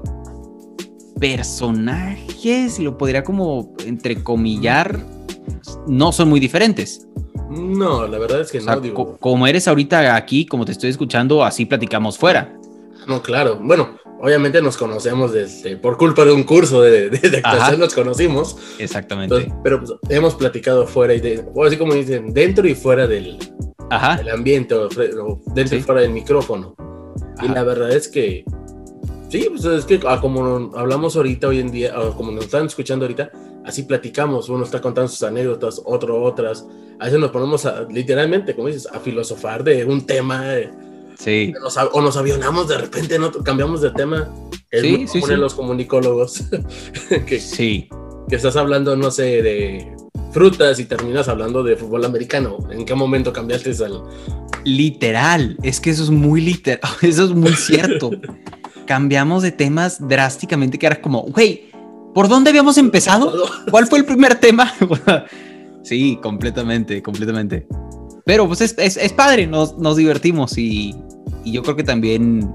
personajes, lo podría como entrecomillar, no son muy diferentes. No, la verdad es que no. Digo... como eres ahorita aquí, como te estoy escuchando, así platicamos fuera. No, claro. Bueno, obviamente nos conocemos desde, por culpa de un curso de, de, actuación, nos conocimos. Exactamente. pero pues, hemos platicado fuera y de, o así como dicen, dentro y fuera del, del ambiente, o, dentro y fuera del micrófono. Y la verdad es que, sí, pues es que ah, como hablamos ahorita hoy en día, como nos están escuchando ahorita, así platicamos, uno está contando sus anécdotas, otro otras. A veces nos ponemos a, literalmente, como dices, a filosofar de un tema. Sí. o nos avionamos de repente, ¿no? cambiamos de tema. Es sí, muy sí, sí. los comunicólogos. *laughs* que, sí. Que estás hablando, no sé, de frutas y terminas hablando de fútbol americano. ¿En qué momento cambiaste al...? Literal, es que eso es muy literal, *laughs* eso es muy cierto. Cambiamos de temas drásticamente que era como, güey, ¿por dónde habíamos empezado? ¿Cuál fue el primer tema? *laughs* sí, completamente, completamente. Pero pues es, es, padre, nos, nos divertimos y, y, yo creo que también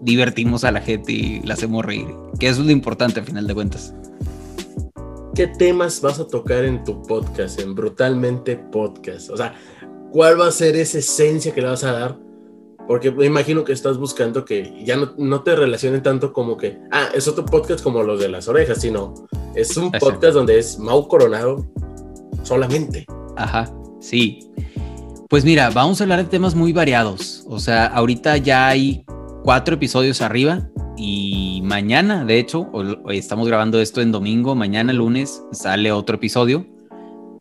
divertimos a la gente y la hacemos reír, que eso es lo importante al final de cuentas. ¿Qué temas vas a tocar en tu podcast, en Brutalmente Podcast? O sea, ¿cuál va a ser esa esencia que le vas a dar? Porque me imagino que estás buscando que ya no, no te relacionen tanto como que, ah, es otro podcast como los de las orejas, sino es un podcast donde es Mau Coronado solamente. Ajá, sí. Pues mira, vamos a hablar de temas muy variados. O sea, ahorita ya hay cuatro episodios arriba y mañana, de hecho, hoy estamos grabando esto en domingo, mañana lunes sale otro episodio.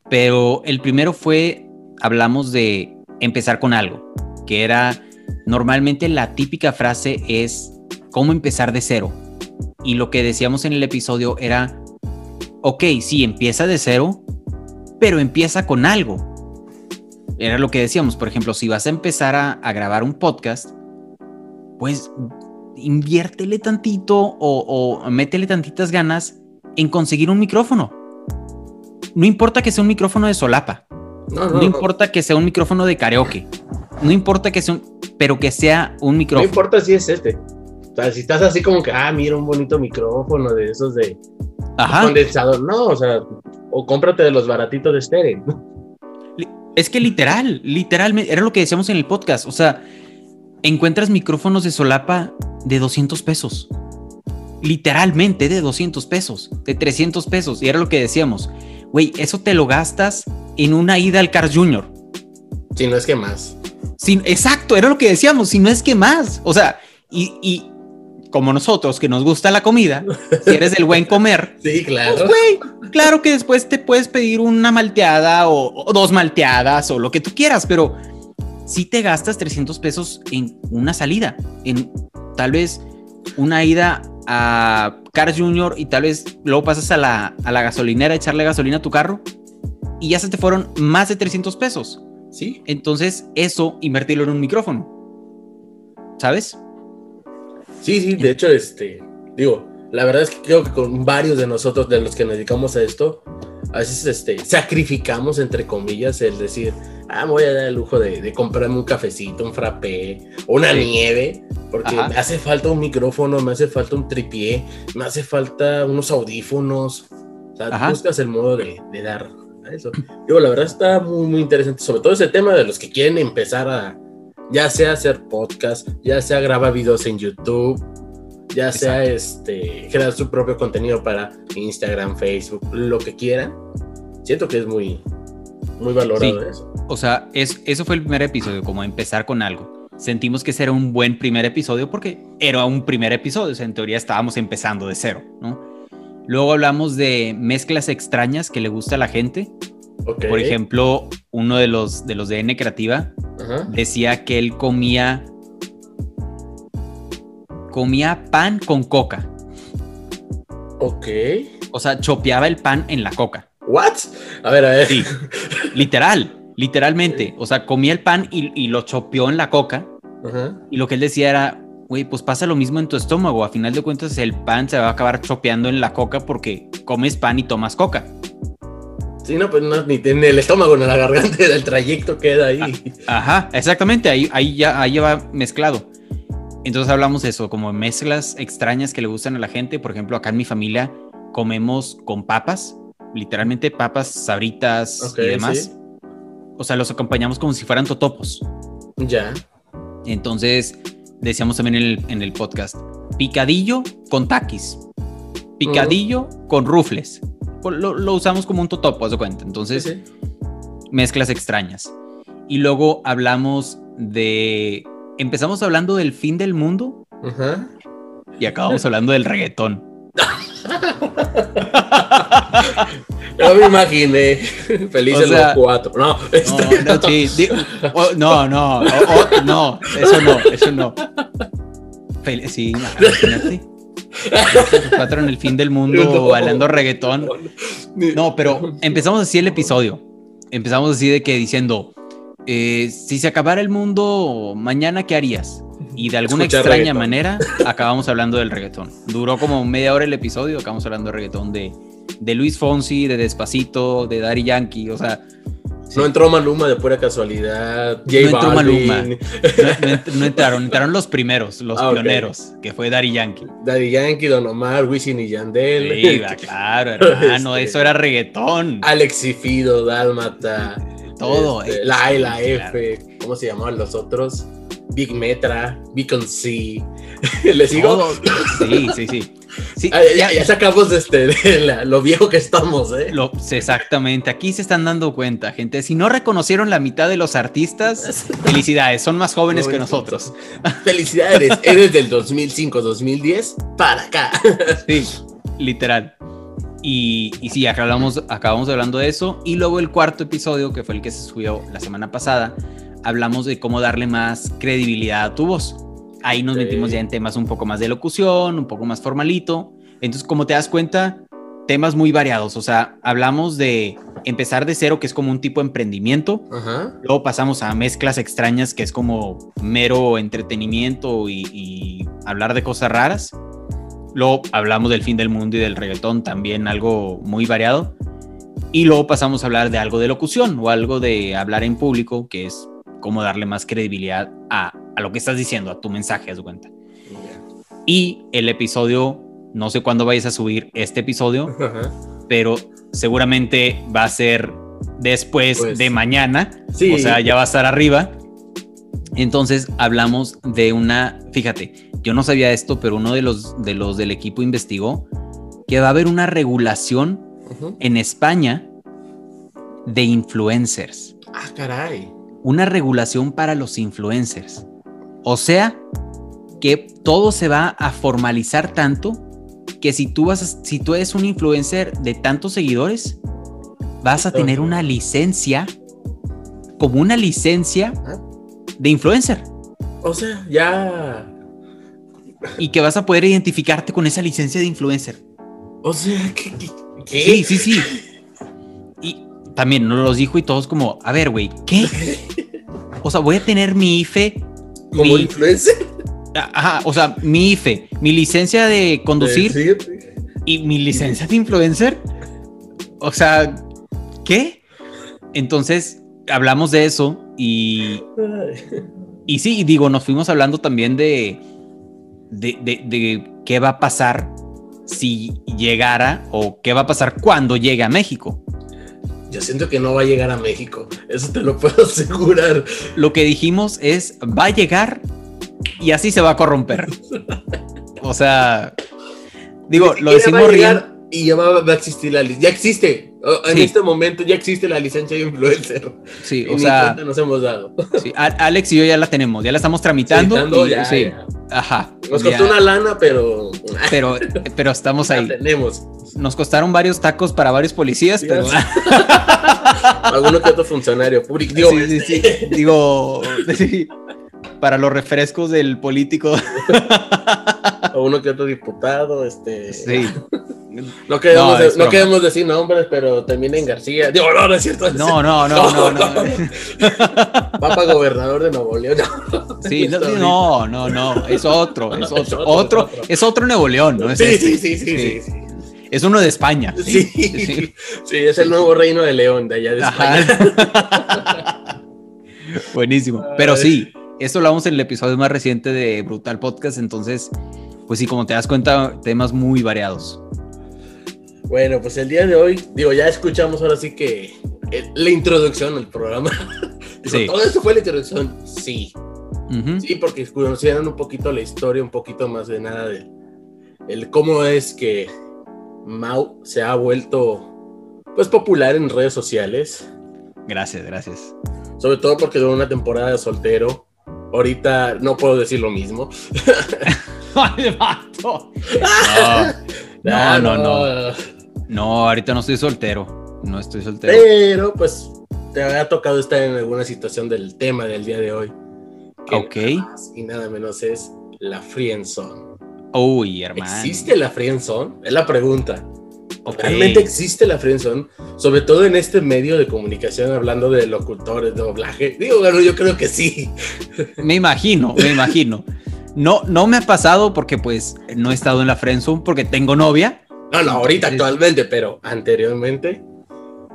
Pero el primero fue, hablamos de empezar con algo, que era, normalmente la típica frase es, ¿cómo empezar de cero? Y lo que decíamos en el episodio era, ok, sí, empieza de cero, pero empieza con algo. Era lo que decíamos, por ejemplo, si vas a empezar a, a grabar un podcast, pues inviértele tantito o, o métele tantitas ganas en conseguir un micrófono. No importa que sea un micrófono de solapa. No, importa que sea un micrófono de karaoke. No importa que sea un, pero que sea un micrófono. No importa si es este. O sea, si estás así como que, ah, mira un bonito micrófono de esos de condensador. No, o sea, o cómprate de los baratitos de estéreo. Es que literal, literalmente, era lo que decíamos en el podcast. O sea, encuentras micrófonos de solapa de 200 pesos. Literalmente de 200 pesos, de 300 pesos. Y era lo que decíamos. Güey, eso te lo gastas en una ida al Car Junior. Si no es que más. Sí, exacto, era lo que decíamos, si no es que más. O sea, y, como nosotros que nos gusta la comida, *laughs* si eres del buen comer. Sí, claro. Pues, güey, claro que después te puedes pedir una malteada o, o, dos malteadas o lo que tú quieras, pero si te gastas 300 pesos en una salida, en tal vez una ida a Cars Junior y tal vez luego pasas a la, a la gasolinera a echarle gasolina a tu carro y ya se te fueron más de 300 pesos. Sí. Entonces, eso, invertirlo en un micrófono. ¿Sabes? Sí, sí, de hecho, este, digo, la verdad es que creo que con varios de nosotros, de los que nos dedicamos a esto, a veces este, sacrificamos, entre comillas, el decir, ah, me voy a dar el lujo de, comprarme un cafecito, un frappé, una nieve, porque me hace falta un micrófono, me hace falta un tripié, me hace falta unos audífonos. O sea, buscas el modo de, dar a eso. Digo, la verdad está muy, muy interesante, sobre todo ese tema de los que quieren empezar a, ya sea hacer podcast, ya sea grabar videos en YouTube, ya sea este crear su propio contenido para Instagram, Facebook, lo que quieran. Siento que es muy, muy valorado eso. O sea, es, eso fue el primer episodio, como empezar con algo. Sentimos que ese era un buen primer episodio porque era un primer episodio, o sea, en teoría estábamos empezando de cero, ¿no? Luego hablamos de mezclas extrañas que le gusta a la gente. Por ejemplo, uno de los de los de N Creativa decía que él comía comía pan con coca. Ok. O sea, chopeaba el pan en la coca. ¿What? A ver, a ver. Sí, *laughs* literal, literalmente. O sea, comía el pan y, lo chopeó en la coca. Y lo que él decía era, güey, pues pasa lo mismo en tu estómago. A final de cuentas, el pan se va a acabar chopeando en la coca porque comes pan y tomas coca. Sí, no, pues no, ni en el estómago, ni en la garganta, *laughs* el trayecto queda ahí. Ajá, exactamente, ahí, ahí, ya, ahí va mezclado. Entonces hablamos de eso, como mezclas extrañas que le gustan a la gente. Por ejemplo, acá en mi familia comemos con papas, literalmente papas, sabritas y demás. sí. O sea, los acompañamos como si fueran totopos. Ya. Entonces, decíamos también en el, en el podcast, picadillo con taquis, picadillo con rufles. Lo, lo usamos como un totopo, haz de cuenta. Entonces, Sí, sí. mezclas extrañas. Y luego hablamos de... Empezamos hablando del fin del mundo y acabamos hablando del reggaetón. *laughs* Yo me imaginé. Felices O sea, los cuatro. No, No, este- no, sí, di- oh, no, no, oh, oh, no, eso no, eso no. Fel- sí, imagínate. Los Cuatro en el fin del mundo No. bailando reggaetón. No, pero empezamos así el episodio. Empezamos así de que diciendo, eh, si se acabara el mundo mañana, ¿qué harías? Y de alguna Escuchar extraña reggaetón. manera acabamos hablando del reggaetón. Duró como media hora el episodio, acabamos hablando de reggaetón de, de Luis Fonsi, de Despacito, de Daddy Yankee, o sea, No entró Maluma de pura casualidad. J No entró Balvin, Maluma. no, no- no entraron, entraron los primeros, los Ah, pioneros, que fue Daddy Yankee. Daddy Yankee, Don Omar, Wisin y Yandel. Sí, claro, hermano, *laughs* Este, eso era reggaetón. Alex y Fido, Dálmata. Todo, este, eh. la A y la F. ¿Cómo se llamaban los otros? Big Metra, Beacon C. *laughs* ¿Le sigo? Todo. Sí, sí, sí. Sí, Ah, ya, ya- sacamos este, *laughs* de la- lo viejo que estamos, ¿eh? Lo- exactamente, aquí se están dando cuenta, gente. Si no reconocieron la mitad de los artistas, *laughs* felicidades, son más jóvenes que nosotros. Felicidades, eres del 2005-2010 para acá. Sí, literal. Y, y sí, acabamos, acabamos hablando de eso. Y luego el cuarto episodio, que fue el que se subió la semana pasada, hablamos de cómo darle más credibilidad a tu voz. Ahí nos Ok. metimos ya en temas un poco más de locución, un poco más formalito. Entonces, como te das cuenta, temas muy variados. O sea, hablamos de empezar de cero, que es como un tipo de emprendimiento. Ajá. Luego pasamos a mezclas extrañas, que es como mero entretenimiento y, y hablar de cosas raras. Luego hablamos del fin del mundo y del reggaetón, también algo muy variado. Y luego pasamos a hablar de algo de locución o algo de hablar en público, que es cómo darle más credibilidad a, a lo que estás diciendo, a tu mensaje, haz de cuenta. Y el episodio, no sé cuándo vayas a subir este episodio, *laughs* pero seguramente va a ser después Pues, de mañana. Sí. O sea, ya va a estar arriba. Entonces hablamos de una, fíjate, yo no sabía esto, pero uno de los, de los del equipo investigó que va a haber una regulación en España de influencers. Ah, caray. Una regulación para los influencers. O sea, que todo se va a formalizar tanto que si tú vas, a- si tú eres un influencer de tantos seguidores, vas a tener una licencia, como una licencia de influencer O sea, ya. Y que vas a poder identificarte con esa licencia de influencer. O sea, ¿qué? Sí, sí, sí. Y también nos los dijo y todos como, a ver, güey, ¿qué? O sea, voy a tener mi IFE, ¿Como mi, influencer? ajá, o sea, mi IFE, mi licencia de conducir Sí. y mi licencia de influencer. O sea, ¿qué? Entonces, hablamos de eso y, y sí, digo, nos fuimos hablando también de, de, de- de qué va a pasar si llegara o qué va a pasar cuando llegue a México. Yo siento que no va a llegar a México. Eso te lo puedo *laughs* asegurar. Lo que dijimos es, va a llegar y así se va a corromper. O sea, digo, lo decimos va a llegar Y ya va, va a existir la licencia. Ya existe. Oh, En Sí. este momento ya existe la licencia de influencer. Sí, o sea, nos hemos dado. sí, Alex y yo ya la tenemos, ya la estamos tramitando. Tramitando, y- ya, sí, ya. ajá. Nos ya, costó una lana, pero pero, pero estamos *laughs* la ahí. tenemos. Nos costaron varios tacos para varios policías, pero. *laughs* Alguno que otro funcionario público. Digo, sí, sí, este, sí. Digo, *laughs* sí, para los refrescos del político. o uno que otro diputado. Este, Sí. No queremos, No, de- queremos decir nombres, pero termina en García. Digo, no, no es cierto. No, no, no, *laughs* no, gobernador de Nuevo León. *laughs* Sí, no, no, no, no, es otro, es *laughs* otro, es otro. es otro Nuevo León, ¿no? Es Sí, este. sí, sí, sí, sí, sí. Es uno de España. Sí, sí. sí, es el nuevo reino de León de allá de España. Buenísimo. Pero sí, Esto lo vamos en el episodio más reciente de Brutal Podcast, entonces, pues sí, como te das cuenta, temas muy variados. Bueno, pues el día de hoy, digo, ya escuchamos ahora sí que eh, la introducción al programa. *laughs* sí. Todo esto fue la introducción, sí. Sí, porque conocieron un poquito la historia, un poquito más de nada de el cómo es que Mau se ha vuelto pues popular en redes sociales. Gracias, gracias. Sobre todo porque duró una temporada de soltero. Ahorita no puedo decir lo mismo. *laughs* *laughs* no, no, no. No, ahorita no estoy soltero. No estoy soltero. Pero pues te había tocado estar en alguna situación del tema del día de hoy. ok. y nada menos es la friendzone. Uy, hermano. ¿Existe la friendzone? Es la pregunta. ¿Realmente existe la friendzone? Sobre todo en este medio de comunicación, hablando de locutores, de doblaje. Digo, bueno, yo creo que sí. *laughs* Me imagino, me imagino. No, no me ha pasado porque pues no he estado en la friendzone porque tengo novia. No, no, ahorita actualmente, pero anteriormente.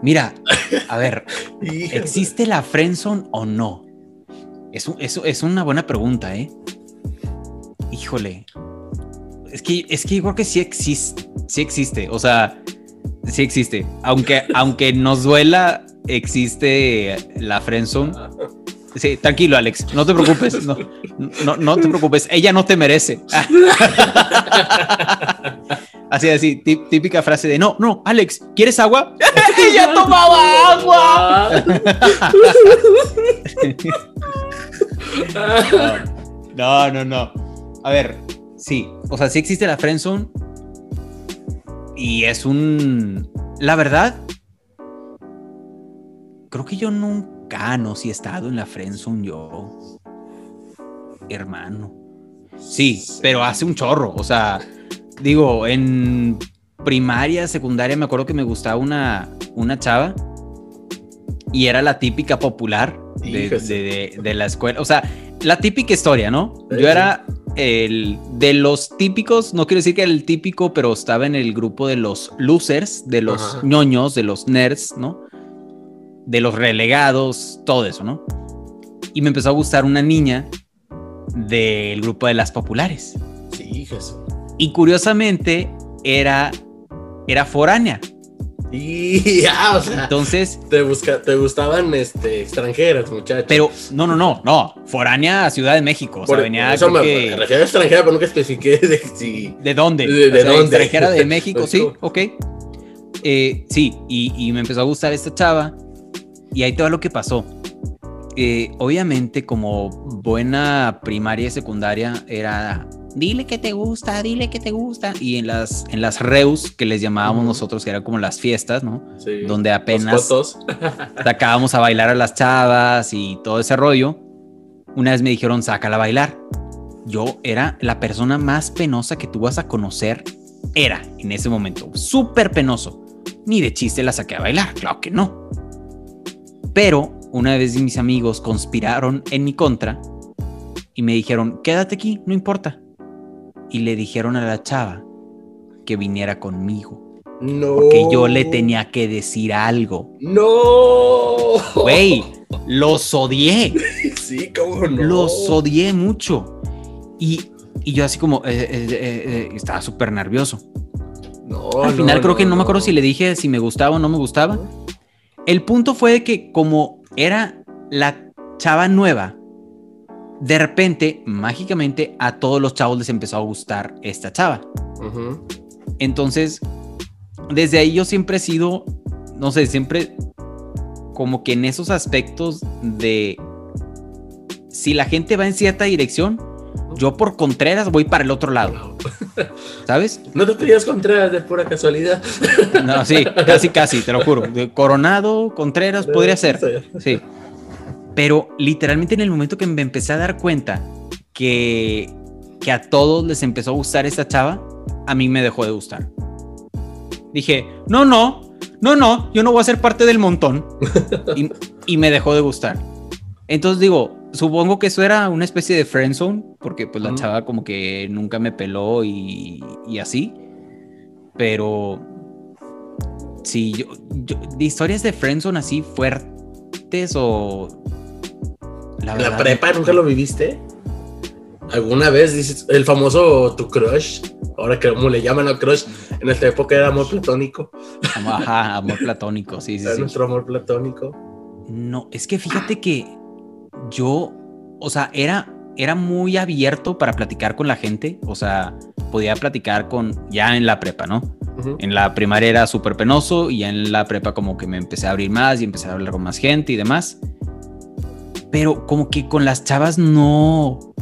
Mira, a ver, *laughs* ¿existe la friendzone o no? Eso, eso es una buena pregunta, ¿eh? Híjole, es que, es que yo creo que sí existe, sí existe, o sea, sí existe. Aunque, aunque nos duela, existe la friendzone. Sí, tranquilo, Alex, no te preocupes, no, no, te preocupes, ella no te merece. *laughs* Así, así, típica frase de, no, no, Alex, ¿quieres agua? *laughs* ¡Ella tomaba agua! *laughs* no, no, no. A ver, Sí, o sea, sí existe la friendzone y es un... La verdad, creo que yo nunca, no, si he estado en la friendzone yo, hermano. Sí, pero hace un chorro, o sea, digo, en primaria, secundaria, me acuerdo que me gustaba una, una chava y era la típica popular de, de, la escuela. O sea, la típica historia, ¿no? Yo era el de los típicos, no quiero decir que era el típico, pero estaba en el grupo de los losers, de los ñoños, de los nerds, ¿no? De los relegados, todo eso, ¿no? Y me empezó a gustar una niña del grupo de las populares. Sí, Jesús. Y curiosamente era, era foránea. Y *laughs* ya, o sea. Entonces. Te, busca, te gustaban este, extranjeras, muchachos. Pero, no, no, no, no. Foránea a Ciudad de México. O sea, venía. Eso me, que... extranjera, pero nunca especifiqué *laughs* de si. ¿De dónde? De, dónde. Extranjera de *laughs* México, sí, ok. Eh, sí, y, y, me empezó a gustar esta chava. Y ahí va lo que pasó. Eh, obviamente, como buena primaria y secundaria, era dile que te gusta, dile que te gusta. Y en las, en las reus que les llamábamos nosotros, que eran como las fiestas, ¿no? Sí, Donde apenas *laughs* sacábamos a bailar a las chavas y todo ese rollo. Una vez me dijeron, sácala a bailar. Yo era la persona más penosa que tú vas a conocer. Era en ese momento, súper penoso. Ni de chiste la saqué a bailar, claro que no. Pero una vez mis amigos conspiraron en mi contra y me dijeron, quédate aquí, no importa y le dijeron a la chava que viniera conmigo. No. Porque yo le tenía que decir algo. No. Güey, *laughs* los odié. Sí, cómo no. Los odié mucho. Y, y yo así como eh, eh, eh, estaba súper nervioso. No, Al final creo que no me acuerdo si le dije si me gustaba o no me gustaba. El punto fue que como era la chava nueva, de repente, mágicamente, a todos los chavos les empezó a gustar esta chava. Entonces, desde ahí yo siempre he sido, no sé, siempre como que en esos aspectos de si la gente va en cierta dirección, yo por Contreras voy para el otro lado. *laughs* ¿Sabes? ¿No te pedías Contreras de pura casualidad? *laughs* No, sí, casi, casi, te lo juro. Coronado, Contreras, podría ser. Sí. Pero literalmente en el momento que me empecé a dar cuenta que, que a todos les empezó a gustar esta chava, a mí me dejó de gustar. Dije, no, no, no, no, yo no voy a ser parte del montón. *laughs* y, me dejó de gustar. Entonces digo, supongo que eso era una especie de friendzone, porque pues la chava como que nunca me peló y, y así. Pero sí, yo, yo, de historias de friendzone así fuertes o La ¿En la prepa nunca lo viviste? ¿Alguna vez dices el famoso tu crush? Ahora que como le llaman al crush, en esta época era amor platónico. Ajá, amor platónico, sí, sí. Era nuestro amor platónico. No, es que fíjate que yo, o sea, era, era muy abierto para platicar con la gente, o sea, podía platicar con, ya en la prepa, ¿no? En la primaria era súper penoso y ya en la prepa como que me empecé a abrir más y empecé a hablar con más gente y demás. Pero como que con las chavas no,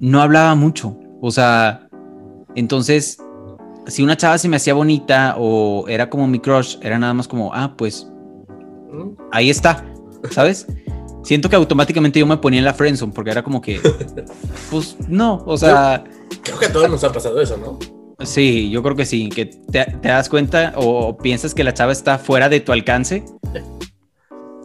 no hablaba mucho. O sea, entonces, si una chava se me hacía bonita o era como mi crush, era nada más como, ah, pues ahí está, ¿sabes? Siento que automáticamente yo me ponía en la friendzone porque era como que, *laughs* pues no, o sea... Creo que a todos nos ha pasado eso, ¿no? Sí, yo creo que sí, que te, das cuenta o piensas que la chava está fuera de tu alcance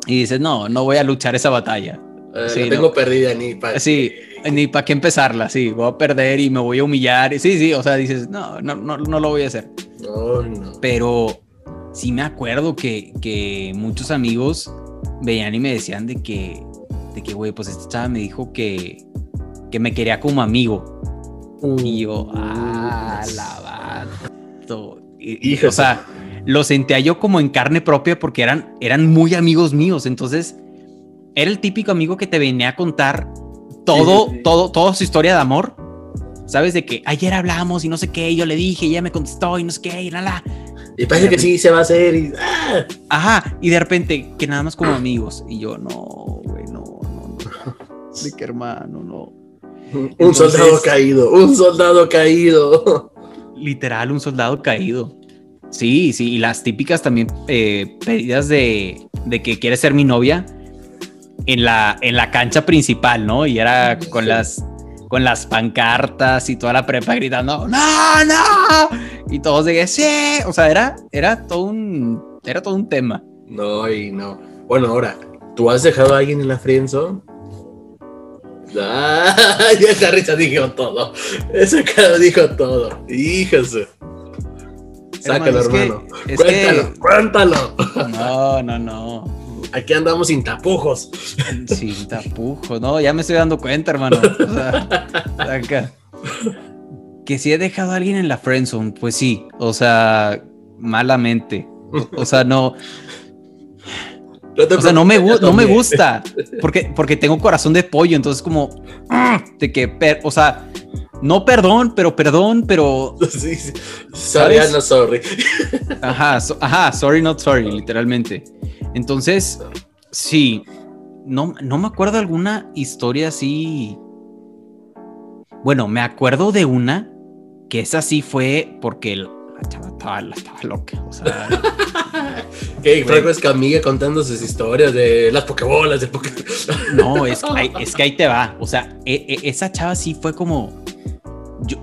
y dices, no, no voy a luchar esa batalla. Eh, sí, tengo perdida ni para... Sí, ni para qué empezarla, sí, voy a perder y me voy a humillar. Sí, sí, o sea, dices, no, no, no, no lo voy a hacer. No, no. Pero sí me acuerdo que, que muchos amigos veían y me decían de que, de que, güey, pues esta chava me dijo que, que me quería como amigo. y yo, ah, la y, O sea, lo sentía yo como en carne propia porque eran, eran muy amigos míos. Entonces, era el típico amigo que te venía a contar todo, todo, toda su historia de amor. ¿Sabes? De que ayer hablamos y no sé qué, y yo le dije, y ella me contestó y no sé qué, y nada. Y parece que sí se va a hacer y... ¡ah! Ajá, y de repente, que nada más como amigos. Y yo, no, güey, no, no, no. De qué hermano, no. un soldado caído, un soldado caído. Literal, un soldado caído. Sí, sí, y las típicas también eh, pedidas de, de que quiere ser mi novia en la, en la cancha principal, ¿no? Y era con las con las pancartas y toda la prepa gritando, ¡No, no! Y todos de sí, o sea, era, era todo un, era todo un tema. No, y no. Bueno, ahora, ¿tú has dejado a alguien en la friendzone? *laughs* Ah, esa risa dijo todo. Esa cara dijo todo. Híjose. Sácalo, hermano. cuéntalo, cuéntalo. No, no, no. Aquí andamos sin tapujos. Sin tapujos, no, ya me estoy dando cuenta, hermano. O sea, Que si he dejado a alguien en la friendzone, pues sí, o sea, malamente. O, sea, no. o sea, no me, no me gusta. Porque, porque tengo corazón de pollo, entonces como. De que, o sea, no perdón, pero perdón, pero. Sí, sí. Sorry, no sorry. Ajá, ajá, sorry, not sorry, literalmente. Entonces, sí, no, no me acuerdo alguna historia así. Bueno, me acuerdo de una que esa sí fue porque la chava estaba, loca. O sea, *laughs* ¿Qué? Franco Escamilla contando sus historias de las pokebolas, de *laughs* No, es, es que ahí te va. O sea, e, e, esa chava sí fue como. Yo,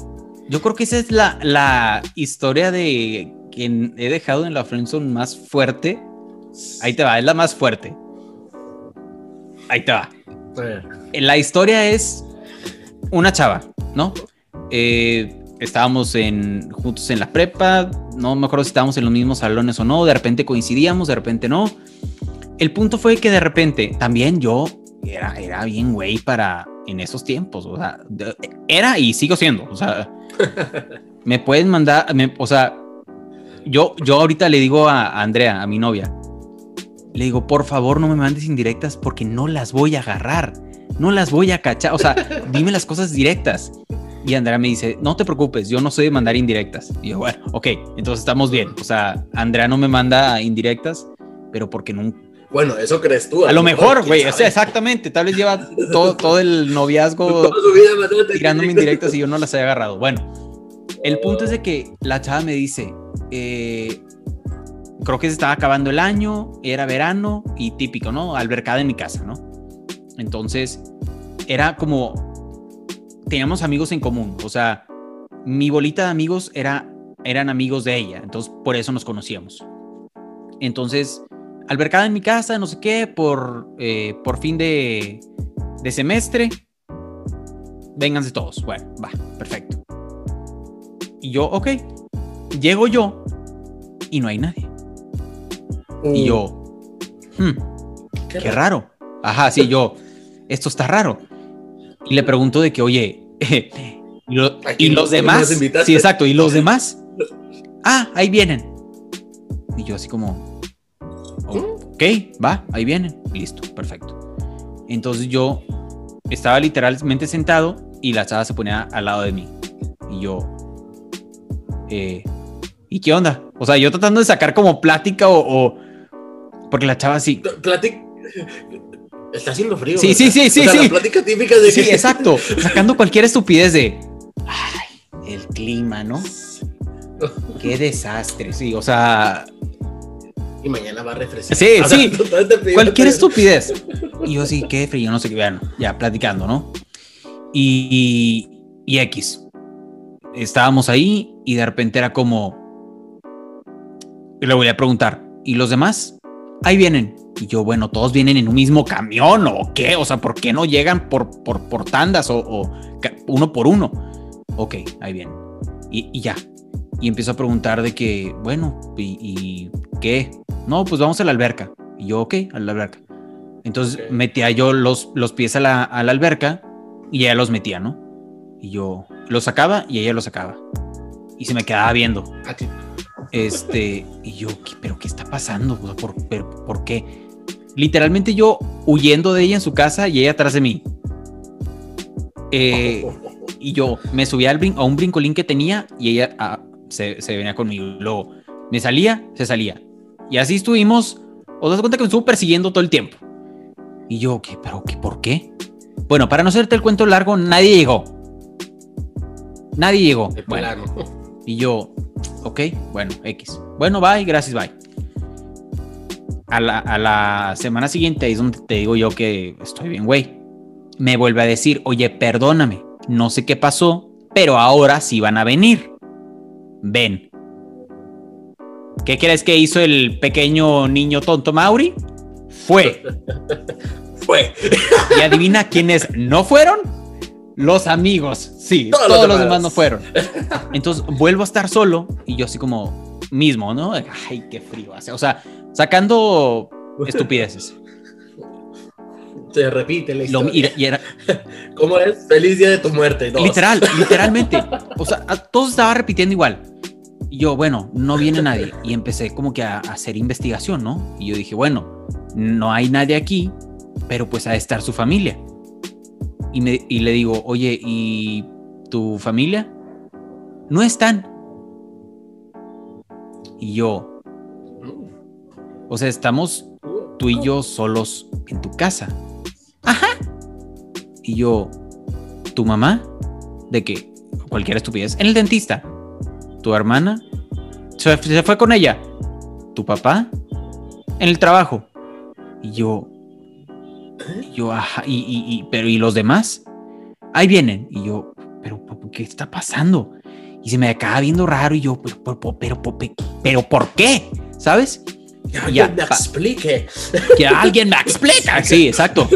yo creo que esa es la, la historia de quien he dejado en la friendzone más fuerte Ahí te va, es la más fuerte. Ahí te va. La historia es una chava, ¿no? Eh, estábamos en, juntos en la prepa, no me acuerdo si estábamos en los mismos salones o no, de repente coincidíamos, de repente no. El punto fue que de repente también yo era, era bien güey para en esos tiempos, o sea, era y sigo siendo, o sea, *laughs* me pueden mandar, o sea, yo, yo ahorita le digo a Andrea, a mi novia, le digo, por favor, no me mandes indirectas porque no las voy a agarrar. No las voy a cachar. O sea, *laughs* dime las cosas directas. Y Andrea me dice, no te preocupes, yo no soy de mandar indirectas. Y yo, bueno, ok, entonces estamos bien. O sea, Andrea no me manda indirectas, pero porque nunca... Bueno, eso crees tú. A, lo mejor, güey, o sea, exactamente. Tal vez lleva todo, todo el noviazgo *laughs* tirándome indirectas y yo no las he agarrado. Bueno, el punto es de que la chava me dice, eh, creo que se estaba acabando el año, era verano y típico, ¿no? Albercada en mi casa, ¿no? Entonces, era como, teníamos amigos en común, o sea, mi bolita de amigos era, eran amigos de ella, entonces por eso nos conocíamos. Entonces, albercada en mi casa, no sé qué, por, eh, por fin de, de semestre, vénganse todos. Bueno, va, perfecto. Y yo, ok, llego yo y no hay nadie. Y yo, hmm, qué, raro. Ajá, sí, yo. esto está raro. Y le pregunto de que, oye, *laughs* y, lo- ¿A y quién los más demás, sí, exacto, y los *laughs* demás, ah, ahí vienen. Y yo así como, ok, va, ahí vienen, listo, perfecto. Entonces yo estaba literalmente sentado y la chava se ponía al lado de mí. Y yo, eh, ¿y qué onda? O sea, yo tratando de sacar como plática o, o- porque la chava sí, Platic... Está haciendo frío. Sí, ¿verdad? sí, sí, sí, O sea, sí. La plática típica de Sí, que- exacto. Sacando cualquier estupidez de. Ay, el clima, ¿no? Qué desastre. Sí, o sea, Y mañana va a refrescar. Sí, *laughs* O sea, sí. cualquier estupidez. Y yo sí, qué frío, no sé qué. Vean, ya platicando, ¿no? Y, y X. Estábamos ahí y de repente era como. Y le voy a preguntar, ¿y los demás? Ahí vienen. Y yo, bueno, todos vienen en un mismo camión o qué? O sea, ¿por qué no llegan por, por, por tandas o, uno por uno? Ok, ahí vienen. Y, y ya. Y empiezo a preguntar de que, bueno, ¿y, y qué? No, pues vamos a la alberca. Y yo, ok, a la alberca. Entonces metía yo los, los pies a la, a la alberca y ella los metía, ¿no? Y yo los sacaba y ella los sacaba. Y se me quedaba viendo. Este, y yo, ¿qué- ¿pero qué está pasando? ¿por, pero, ¿por qué? Literalmente yo huyendo de ella en su casa y ella atrás de mí. Eh, *laughs* y yo me subía al a un brincolín que tenía y ella ah, se, se venía conmigo. Luego me salía, se salía. Y así estuvimos. Os das cuenta que me estuvo persiguiendo todo el tiempo. Y yo, ¿qué? ¿Pero qué? ¿Por qué? Bueno, para no hacerte el cuento largo, nadie llegó. Nadie llegó. Bueno, y yo, ok, bueno, X. Bueno, bye, gracias, bye. A la, a la semana siguiente ahí es donde te digo yo que estoy bien, güey. Me vuelve a decir, oye, perdóname, no sé qué pasó, pero ahora sí van a venir. Ven. ¿Qué crees que hizo el pequeño niño tonto Mauri? Fue. *laughs* Fue. Y adivina quiénes no fueron. Los amigos. Sí, Todos todos, los demás. demás no fueron. *laughs* Entonces vuelvo a estar solo y yo así como mismo, ¿no? Ay, qué frío hace. O sea, sacando *laughs* estupideces. Se repite la historia. y, y era *laughs* ¿Cómo es? Feliz día de tu muerte. Dos. literal, literalmente. O sea, todo estaba repitiendo igual. Y yo, bueno, no viene nadie. Y empecé como que a, a hacer investigación, ¿no? Y yo dije, bueno, no hay nadie aquí, pero pues ha de estar su familia. Y, me, y le digo, oye, ¿y tu familia? No están. Y yo, o sea, estamos tú y yo solos en tu casa. Ajá. Y yo, ¿tu mamá? ¿De qué? Cualquier estupidez. En el dentista. ¿Tu hermana? Se, se fue con ella. ¿Tu papá? En el trabajo. Y yo, y yo, ajá, y, y- y- pero ¿y los demás? Ahí vienen. Y yo, pero, ¿por- ¿qué está pasando? Y se me acaba viendo raro y yo, pero, pero, pero, pero, pero ¿por qué? ¿Sabes? Que Ya, alguien me pa- explique. que alguien me explica. *laughs* Sí, exacto.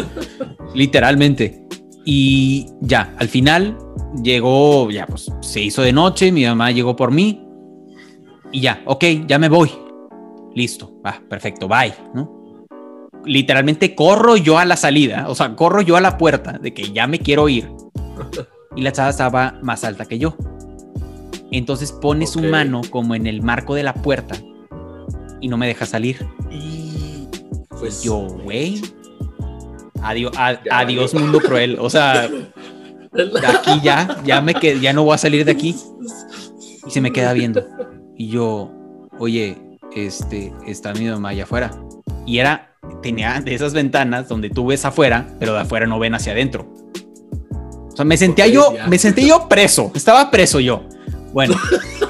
Literalmente. Y ya, al final llegó, ya pues se hizo de noche, mi mamá llegó por mí y ya, ok, ya me voy. Listo, va, perfecto, bye, ¿no? Literalmente corro yo a la salida, o sea, corro yo a la puerta de que ya me quiero ir. Y la chava estaba más alta que yo. Entonces pone su mano como en el marco de la puerta y no me deja salir. Y pues Yo, güey. Adiós, adiós mundo cruel. O sea, *laughs* de aquí ya, ya me quedé, ya no voy a salir de aquí. Y se me queda viendo. Y yo, oye, este, está mi mamá allá afuera. Y era, tenía de esas ventanas donde tú ves afuera, pero de afuera no ven hacia adentro. O sea, me sentía yo, ya. me sentí yo preso. Estaba preso yo. Bueno.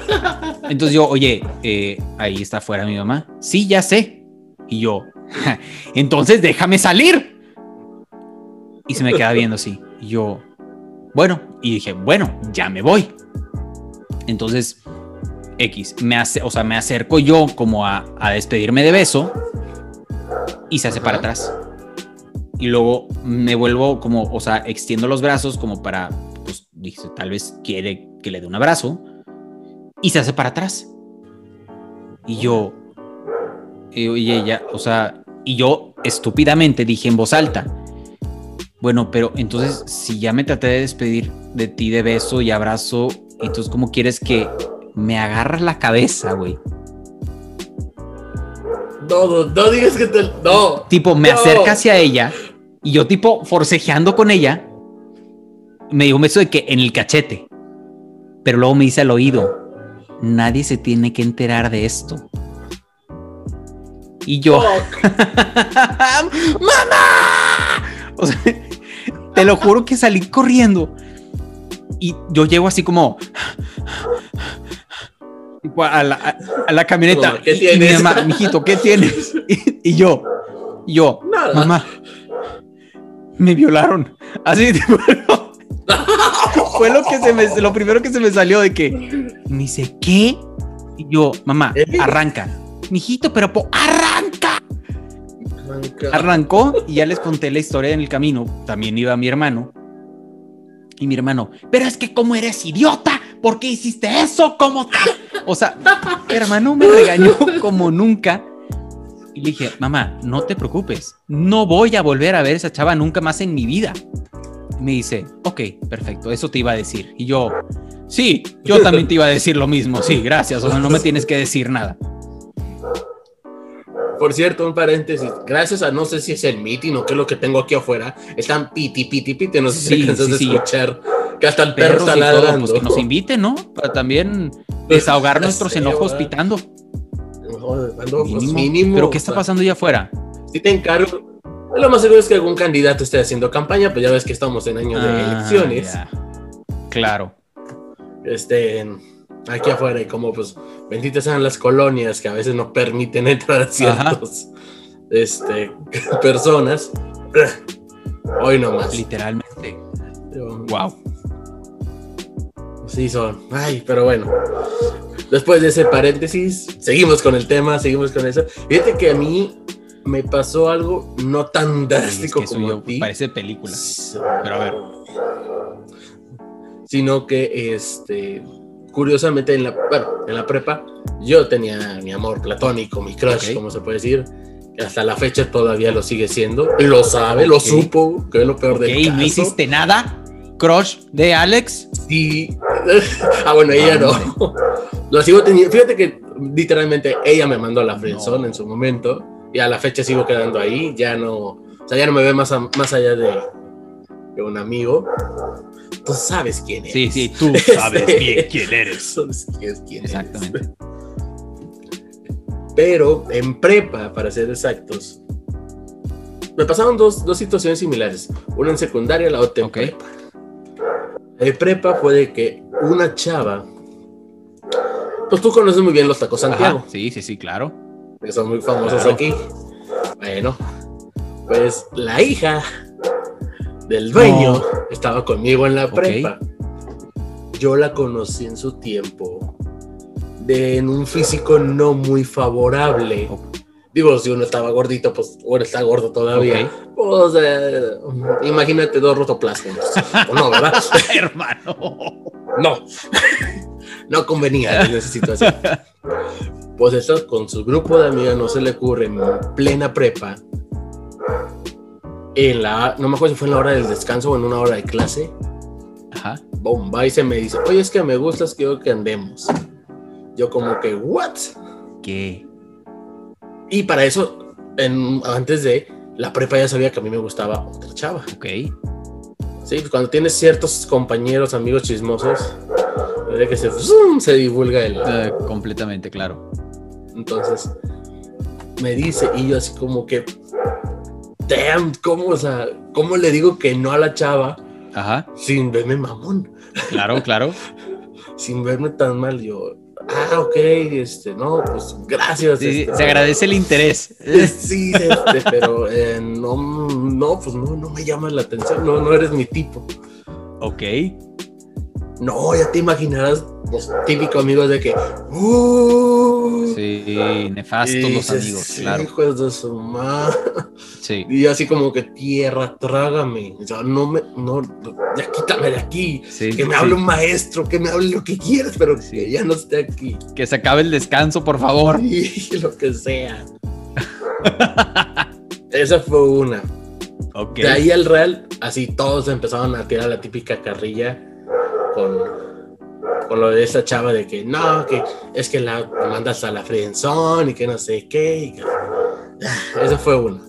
*laughs* Entonces yo, oye, eh, ahí está afuera mi mamá. Sí, ya sé. Y yo, entonces déjame salir. Y se me queda viendo así. Y yo, bueno, y dije, bueno, ya me voy. Entonces, X, me hace, o sea, me acerco yo como a, a despedirme de beso y se hace para atrás. Y luego me vuelvo como, o sea, extiendo los brazos como para, pues, dije, tal vez quiere que le dé un abrazo y se hace para atrás. Y yo, y ella, o sea, y yo estúpidamente dije en voz alta, Bueno, pero entonces, si ya me traté de despedir de ti de beso y abrazo, entonces, ¿cómo quieres que me agarras la cabeza, güey? No, no, no digas que te. No. Tipo, me no. acerca hacia ella y yo, tipo, forcejeando con ella, me dio un beso de que en el cachete. Pero luego me dice al oído: Nadie se tiene que enterar de esto. Y yo. *laughs* ¡Mamá! O sea, te lo juro que salí corriendo. Y yo llego así como a la, a- a la camioneta. Mamá, ¿qué Y- y mi mamá, mijito, ¿qué tienes? *laughs* Y, y yo, yo, Nada. mamá, me violaron. Así, *laughs* fue lo que se me, lo primero que se me salió de que me dice, ¿qué? Y yo, mamá, ¿Eh? arranca. Mijito, pero po- arranca. Arranca. Arrancó y ya les conté la historia en el camino. También iba mi hermano. Y mi hermano, pero es que como eres idiota, ¿por qué hiciste eso? ¿Cómo? te-?" O sea, *laughs* hermano me regañó como nunca. Y le dije, mamá, no te preocupes, no voy a volver a ver a esa chava nunca más en mi vida. Y me dice, ok, perfecto, eso te iba a decir. Y yo, sí, yo también te iba a decir lo mismo, sí, gracias, o sea, no me tienes que decir nada. Por cierto, un paréntesis. Gracias a no sé si es el meeting o qué es lo que tengo aquí afuera. Están piti, piti, piti. No sé si Sí, alcanzas sí, a sí. Que hasta el perro perros está y todo, ladrando. pues que nos inviten, ¿no? Para también *laughs* desahogar nuestros sé, enojos ¿verdad? pitando. Pues, Mínimo. mínimo, Pero ¿qué está pasando allá afuera? Si te encargo. Lo más seguro es que algún candidato esté haciendo campaña, pues ya ves que estamos en año de Ah, elecciones. ya. Claro. Estén aquí afuera y como pues benditas sean las colonias que a veces no permiten entrar a ciertos este, *laughs* personas. *laughs* Hoy nomás. Literalmente. Wow. Sí son. Ay, pero bueno. Después de ese paréntesis, seguimos con el tema, seguimos con eso. Fíjate que a mí me pasó algo no tan Es drástico que como a ti. parece película. Pero a ver. Sino que, este, curiosamente, en la, bueno, en la prepa, yo tenía mi amor platónico, mi crush, como se puede decir. Hasta la fecha todavía lo sigue siendo. Lo sabe, lo supo, que es lo peor Ok, del caso. ¿no hiciste nada? Crush de Alex. Sí. *laughs* ah, bueno, ella no. Lo sigo teniendo. Fíjate que literalmente ella me mandó a la friendzone No. en su momento. Y a la fecha sigo quedando ahí. Ya no. O sea, ya no me ve más, a- más allá de, de un amigo. Tú sabes quién es. Sí, sí, tú *laughs* sabes bien quién eres. Sabes quién eres. Exactamente. Pero en prepa, para ser exactos, me pasaron dos, dos situaciones similares. Una en secundaria, la otra en Ok. prepa. En prepa fue de que una chava. Pues tú conoces muy bien los tacos Santiago, Ajá, Sí, sí, sí, claro. que son muy famosos Claro. aquí. Bueno, pues la hija del dueño No. estaba conmigo en la prepa. Yo la conocí en su tiempo de en un físico no muy favorable. Digo, si uno estaba gordito, pues ahora está gordo todavía. Ok. Pues, eh, imagínate dos rotoplas juntos. ¿O no, ¿verdad? *laughs* Hermano. No. No convenía en esa situación. Pues esto con su grupo de amigas no se le ocurre en plena prepa. En la, no me acuerdo si fue en la hora del descanso o en una hora de clase. Ajá. Bomba y se me dice, oye, es que me gustas, quiero que andemos. Yo como que, ¿what? ¿Qué? Y para eso, en, antes de la prepa ya sabía que a mí me gustaba otra chava. Ok. Sí, pues cuando tienes ciertos compañeros, amigos chismosos, de que se, se divulga el... Eh, completamente, claro. Entonces, me dice, y yo así como que, damn, ¿cómo, o sea, cómo le digo que no a la chava Ajá. sin verme mamón? Claro, claro. *laughs* Sin verme tan mal, yo, ah, ok, este, no, pues gracias. Sí, este, se agradece el interés. *laughs* Sí, este, pero eh, no, no, pues no, no me llamas la atención, no, no eres mi tipo. Ok. No, ya te imaginarás los típicos amigos de que, uh, Sí, nefastos los amigos, "Sí, claro. hijos de su madre. Sí. Y así como que tierra, trágame. O sea, no me, no, ya quítame de aquí. sí Que me sí. hable un maestro, que me hable lo que quieras, pero Sí. que ya no esté aquí. Que se acabe el descanso, por favor. Y *laughs* lo que sea. Esa fue una. Ok. De ahí al Real, así todos empezaron a tirar la típica carrilla con, con lo de esa chava de que no, que es que la mandas a la friendzone y que no sé qué. y que- Esa fue una.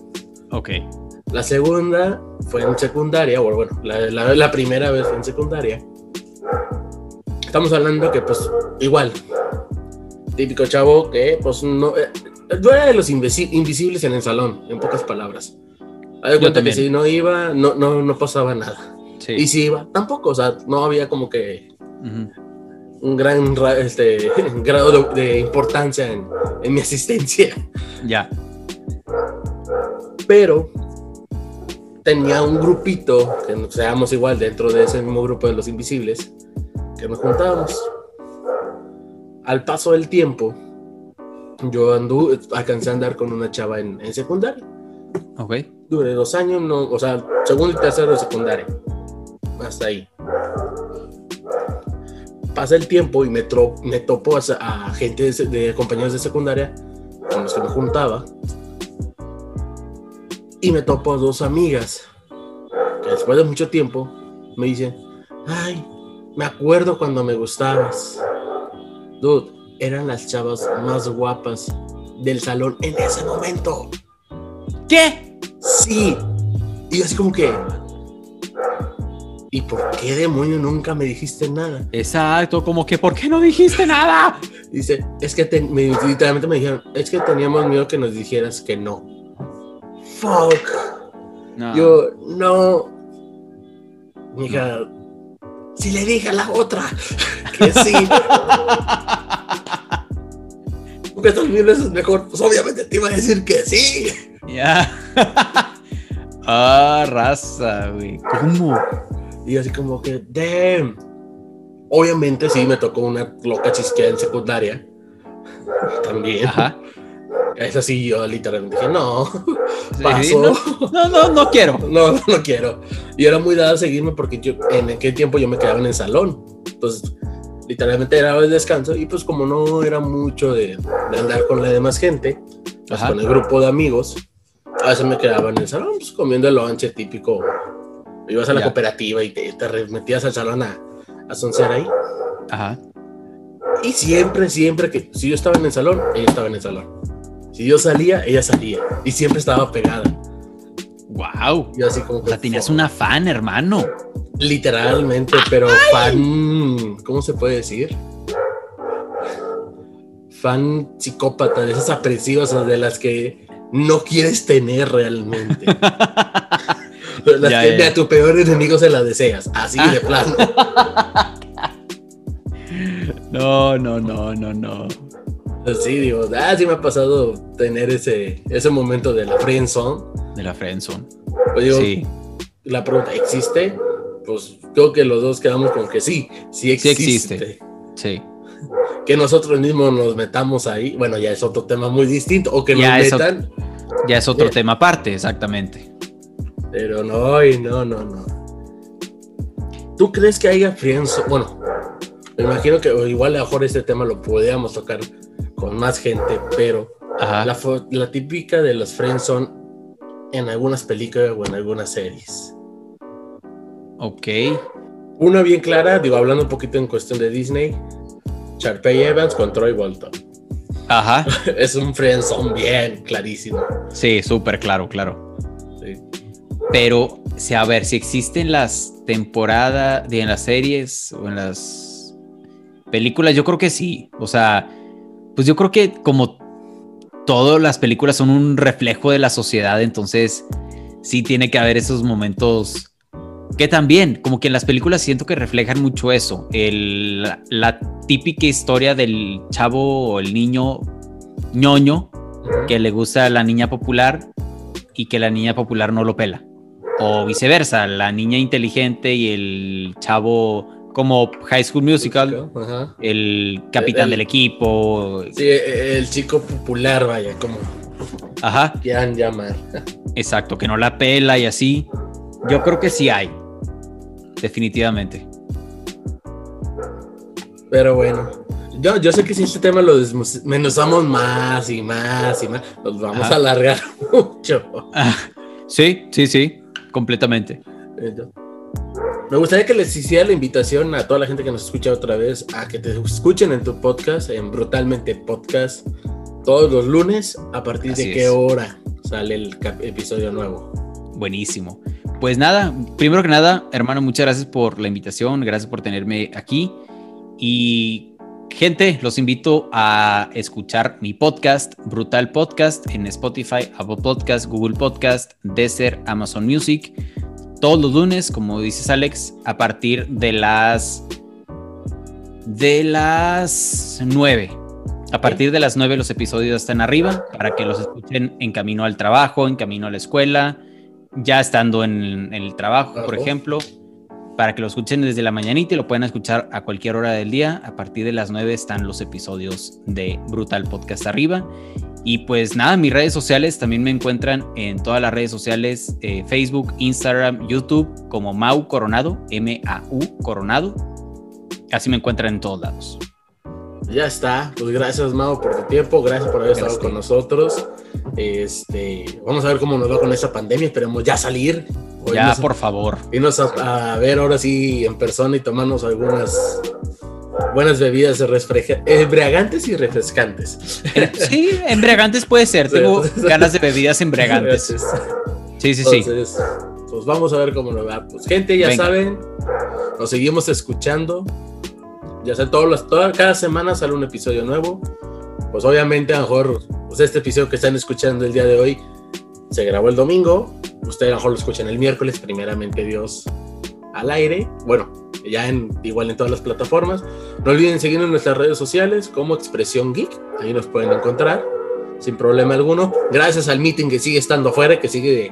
Ok. La segunda fue en secundaria, o bueno, la, la- la primera vez fue en secundaria. Estamos hablando que, pues, igual, típico chavo que, pues, no, eh, no era de los invisi- invisibles en el salón, en pocas palabras. Yo cuenta que si no iba, no, no, no pasaba nada. Sí. Y si iba, tampoco, o sea, no había como que Ujú. un gran ra- este, *laughs* grado de, de importancia en, en mi asistencia. Ya. pero tenía un grupito que nos seamos igual dentro de ese mismo grupo de los invisibles que nos juntábamos. Al paso del tiempo, yo andu alcancé a andar con una chava en, en secundaria. Ok. Duré dos años, no, o sea, segundo y tercero de secundaria. Hasta ahí. Pasa el tiempo y me, tro- me topo a, a gente de, de compañeros de secundaria con los que me juntaba. Y me topo a dos amigas que después de mucho tiempo me dicen, ay, me acuerdo cuando me gustabas. Dude, eran las chavas más guapas del salón en ese momento. ¿Qué? Sí. Y así como que... ¿Y por qué demonio nunca me dijiste nada? Exacto, como que ¿por qué no dijiste nada? Dice, es que te- me- literalmente me dijeron, es que teníamos miedo que nos dijeras que no. Fuck. No. Yo, no. Mija, si le dije a la otra que sí. *laughs* Porque estos mil veces mejor, pues obviamente te iba a decir que sí. Ya. *laughs* ah, raza, güey. ¿Cómo? Y así como que, damn. Obviamente sí me tocó una loca chisqueada en secundaria. *laughs* También. Ajá. Es así, yo literalmente dije, no, Sí, paso. no, no, no, no quiero. *laughs* No, no quiero. Y era muy dada a seguirme porque yo en aquel tiempo yo me quedaba en el salón. Entonces, literalmente era el descanso y pues como no era mucho de, de andar con la demás gente, pues con el grupo de amigos, a veces me quedaba en el salón pues, comiendo el lonche típico. Ibas a la Ya. cooperativa y te, te metías al salón a, a soncear ahí. Ajá. Y siempre, siempre que si yo estaba en el salón, ella estaba en el salón. Si yo salía, ella salía. Y siempre estaba pegada. Wow. Y así como O que, sea, tenías una fan, hermano. Literalmente, pero fan. ¿Cómo se puede decir? Fan psicópata, de esas apresivas o de las que no quieres tener realmente. *laughs* *laughs* Las Ya, que ya, a tu peor enemigo se la deseas, así de plano. *laughs* No, no, no, no, no. Sí, digo, ah, sí me ha pasado tener ese, ese momento de la friendzone. De la friendzone. Pues digo, Sí, la pregunta, ¿existe? Pues creo que los dos quedamos con que sí, sí Sí existe. existe. sí. Que nosotros mismos nos metamos ahí, bueno, ya es otro tema muy distinto, o que Ya nos metan, Ya es otro tema aparte, exactamente. Pero no, y no, no, no. ¿Tú crees que haya friendzone? Bueno, me imagino que igual a lo mejor este tema lo podríamos tocar con más gente, pero la, típica de los friendzone en algunas películas o en algunas series. Ok. Una bien clara, digo, hablando un poquito en cuestión de Disney, Sharpay Evans con Troy Bolton. Ajá. *laughs* es un friendzone bien clarísimo. Sí, súper claro, claro. Sí. Pero, si a ver, si existen las temporadas, en las series o en las películas, yo creo que sí. O sea, pues yo creo que como todas las películas son un reflejo de la sociedad, entonces sí tiene que haber esos momentos que también, como que en las películas siento que reflejan mucho eso, el- la, la típica historia del chavo o el niño ñoño que le gusta a la niña popular y que la niña popular no lo pela. O viceversa, la niña inteligente y el chavo como High School Musical, Ajá. el capitán El- del equipo. Sí, e- el chico popular, vaya, como Ajá, quieran llamar. exacto, que no la pela y así. Yo creo que sí hay. Definitivamente. Pero bueno, yo, yo sé que si este tema lo desmenuzamos más y más y más, nos vamos Ajá. a alargar *laughs* mucho. Ah, sí, sí, sí. Completamente. Me gustaría que les hiciera la invitación a toda la gente que nos escucha otra vez a que te escuchen en tu podcast, en Brutalmente Podcast, todos los lunes. ¿A partir de qué hora sale el episodio nuevo? Buenísimo. Pues nada, primero que nada, hermano, muchas gracias por la invitación, gracias por tenerme aquí. Y gente, los invito a escuchar mi podcast, Brutal Podcast, en Spotify, Apple Podcast, Google Podcast, Desert, Amazon Music todos los lunes, como dices Alex, a partir de las de las 9. A partir de las 9 los episodios están arriba para que los escuchen en camino al trabajo, en camino a la escuela, ya estando en, el trabajo, por ejemplo, para que lo escuchen desde la mañanita y lo puedan escuchar a cualquier hora del día. A partir de las 9 están los episodios de Brutal Podcast arriba. Y pues nada, mis redes sociales también me encuentran en todas las redes sociales, eh, Facebook, Instagram, YouTube, como Mau Coronado, M-A-U Coronado. Así me encuentran en todos lados. Ya está, pues gracias Mau por tu tiempo, gracias por haber estado con nosotros. Este, vamos a ver cómo nos va con esta pandemia, esperemos ya salir. ya, por favor. Irnos a, a, ver ahora sí en persona y tomarnos algunas buenas bebidas embriagantes y refrescantes. *laughs* Sí, embriagantes puede ser. Tengo *laughs* ganas de bebidas embriagantes. Sí, sí, sí. Pues vamos a ver cómo nos va. Pues gente, ya saben, nos seguimos escuchando. Ya sé, todos los, toda, cada semana sale un episodio nuevo. Pues obviamente, a lo mejor, pues este episodio que están escuchando el día de hoy se grabó el domingo. Ustedes a lo mejor lo escuchan el miércoles, primeramente Dios al aire. Bueno, ya en, igual en todas las plataformas. No olviden seguirnos en nuestras redes sociales como Expresión Geek, ahí nos pueden encontrar sin problema alguno. Gracias al meeting que sigue estando afuera, que sigue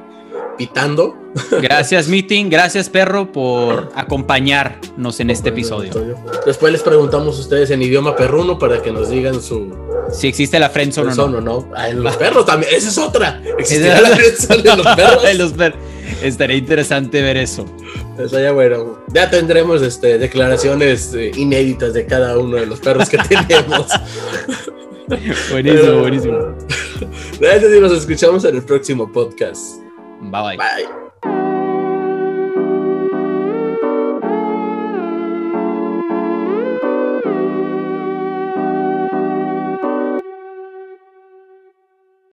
pitando. *laughs* Gracias meeting, gracias perro por acompañarnos en este episodio. Después les preguntamos a ustedes en idioma perruno para que nos digan su... Si existe la friendzone o no. no. Ah, en los perros también, esa es otra. *laughs* Existe la friendzone *laughs* en los *laughs* perros. en los perros. Estaría interesante ver eso. Eso ya bueno. Ya tendremos este, declaraciones eh, inéditas de cada uno de los perros que tenemos. buenísimo, buenísimo. Gracias y nos escuchamos en el próximo podcast. Bye bye. Bye.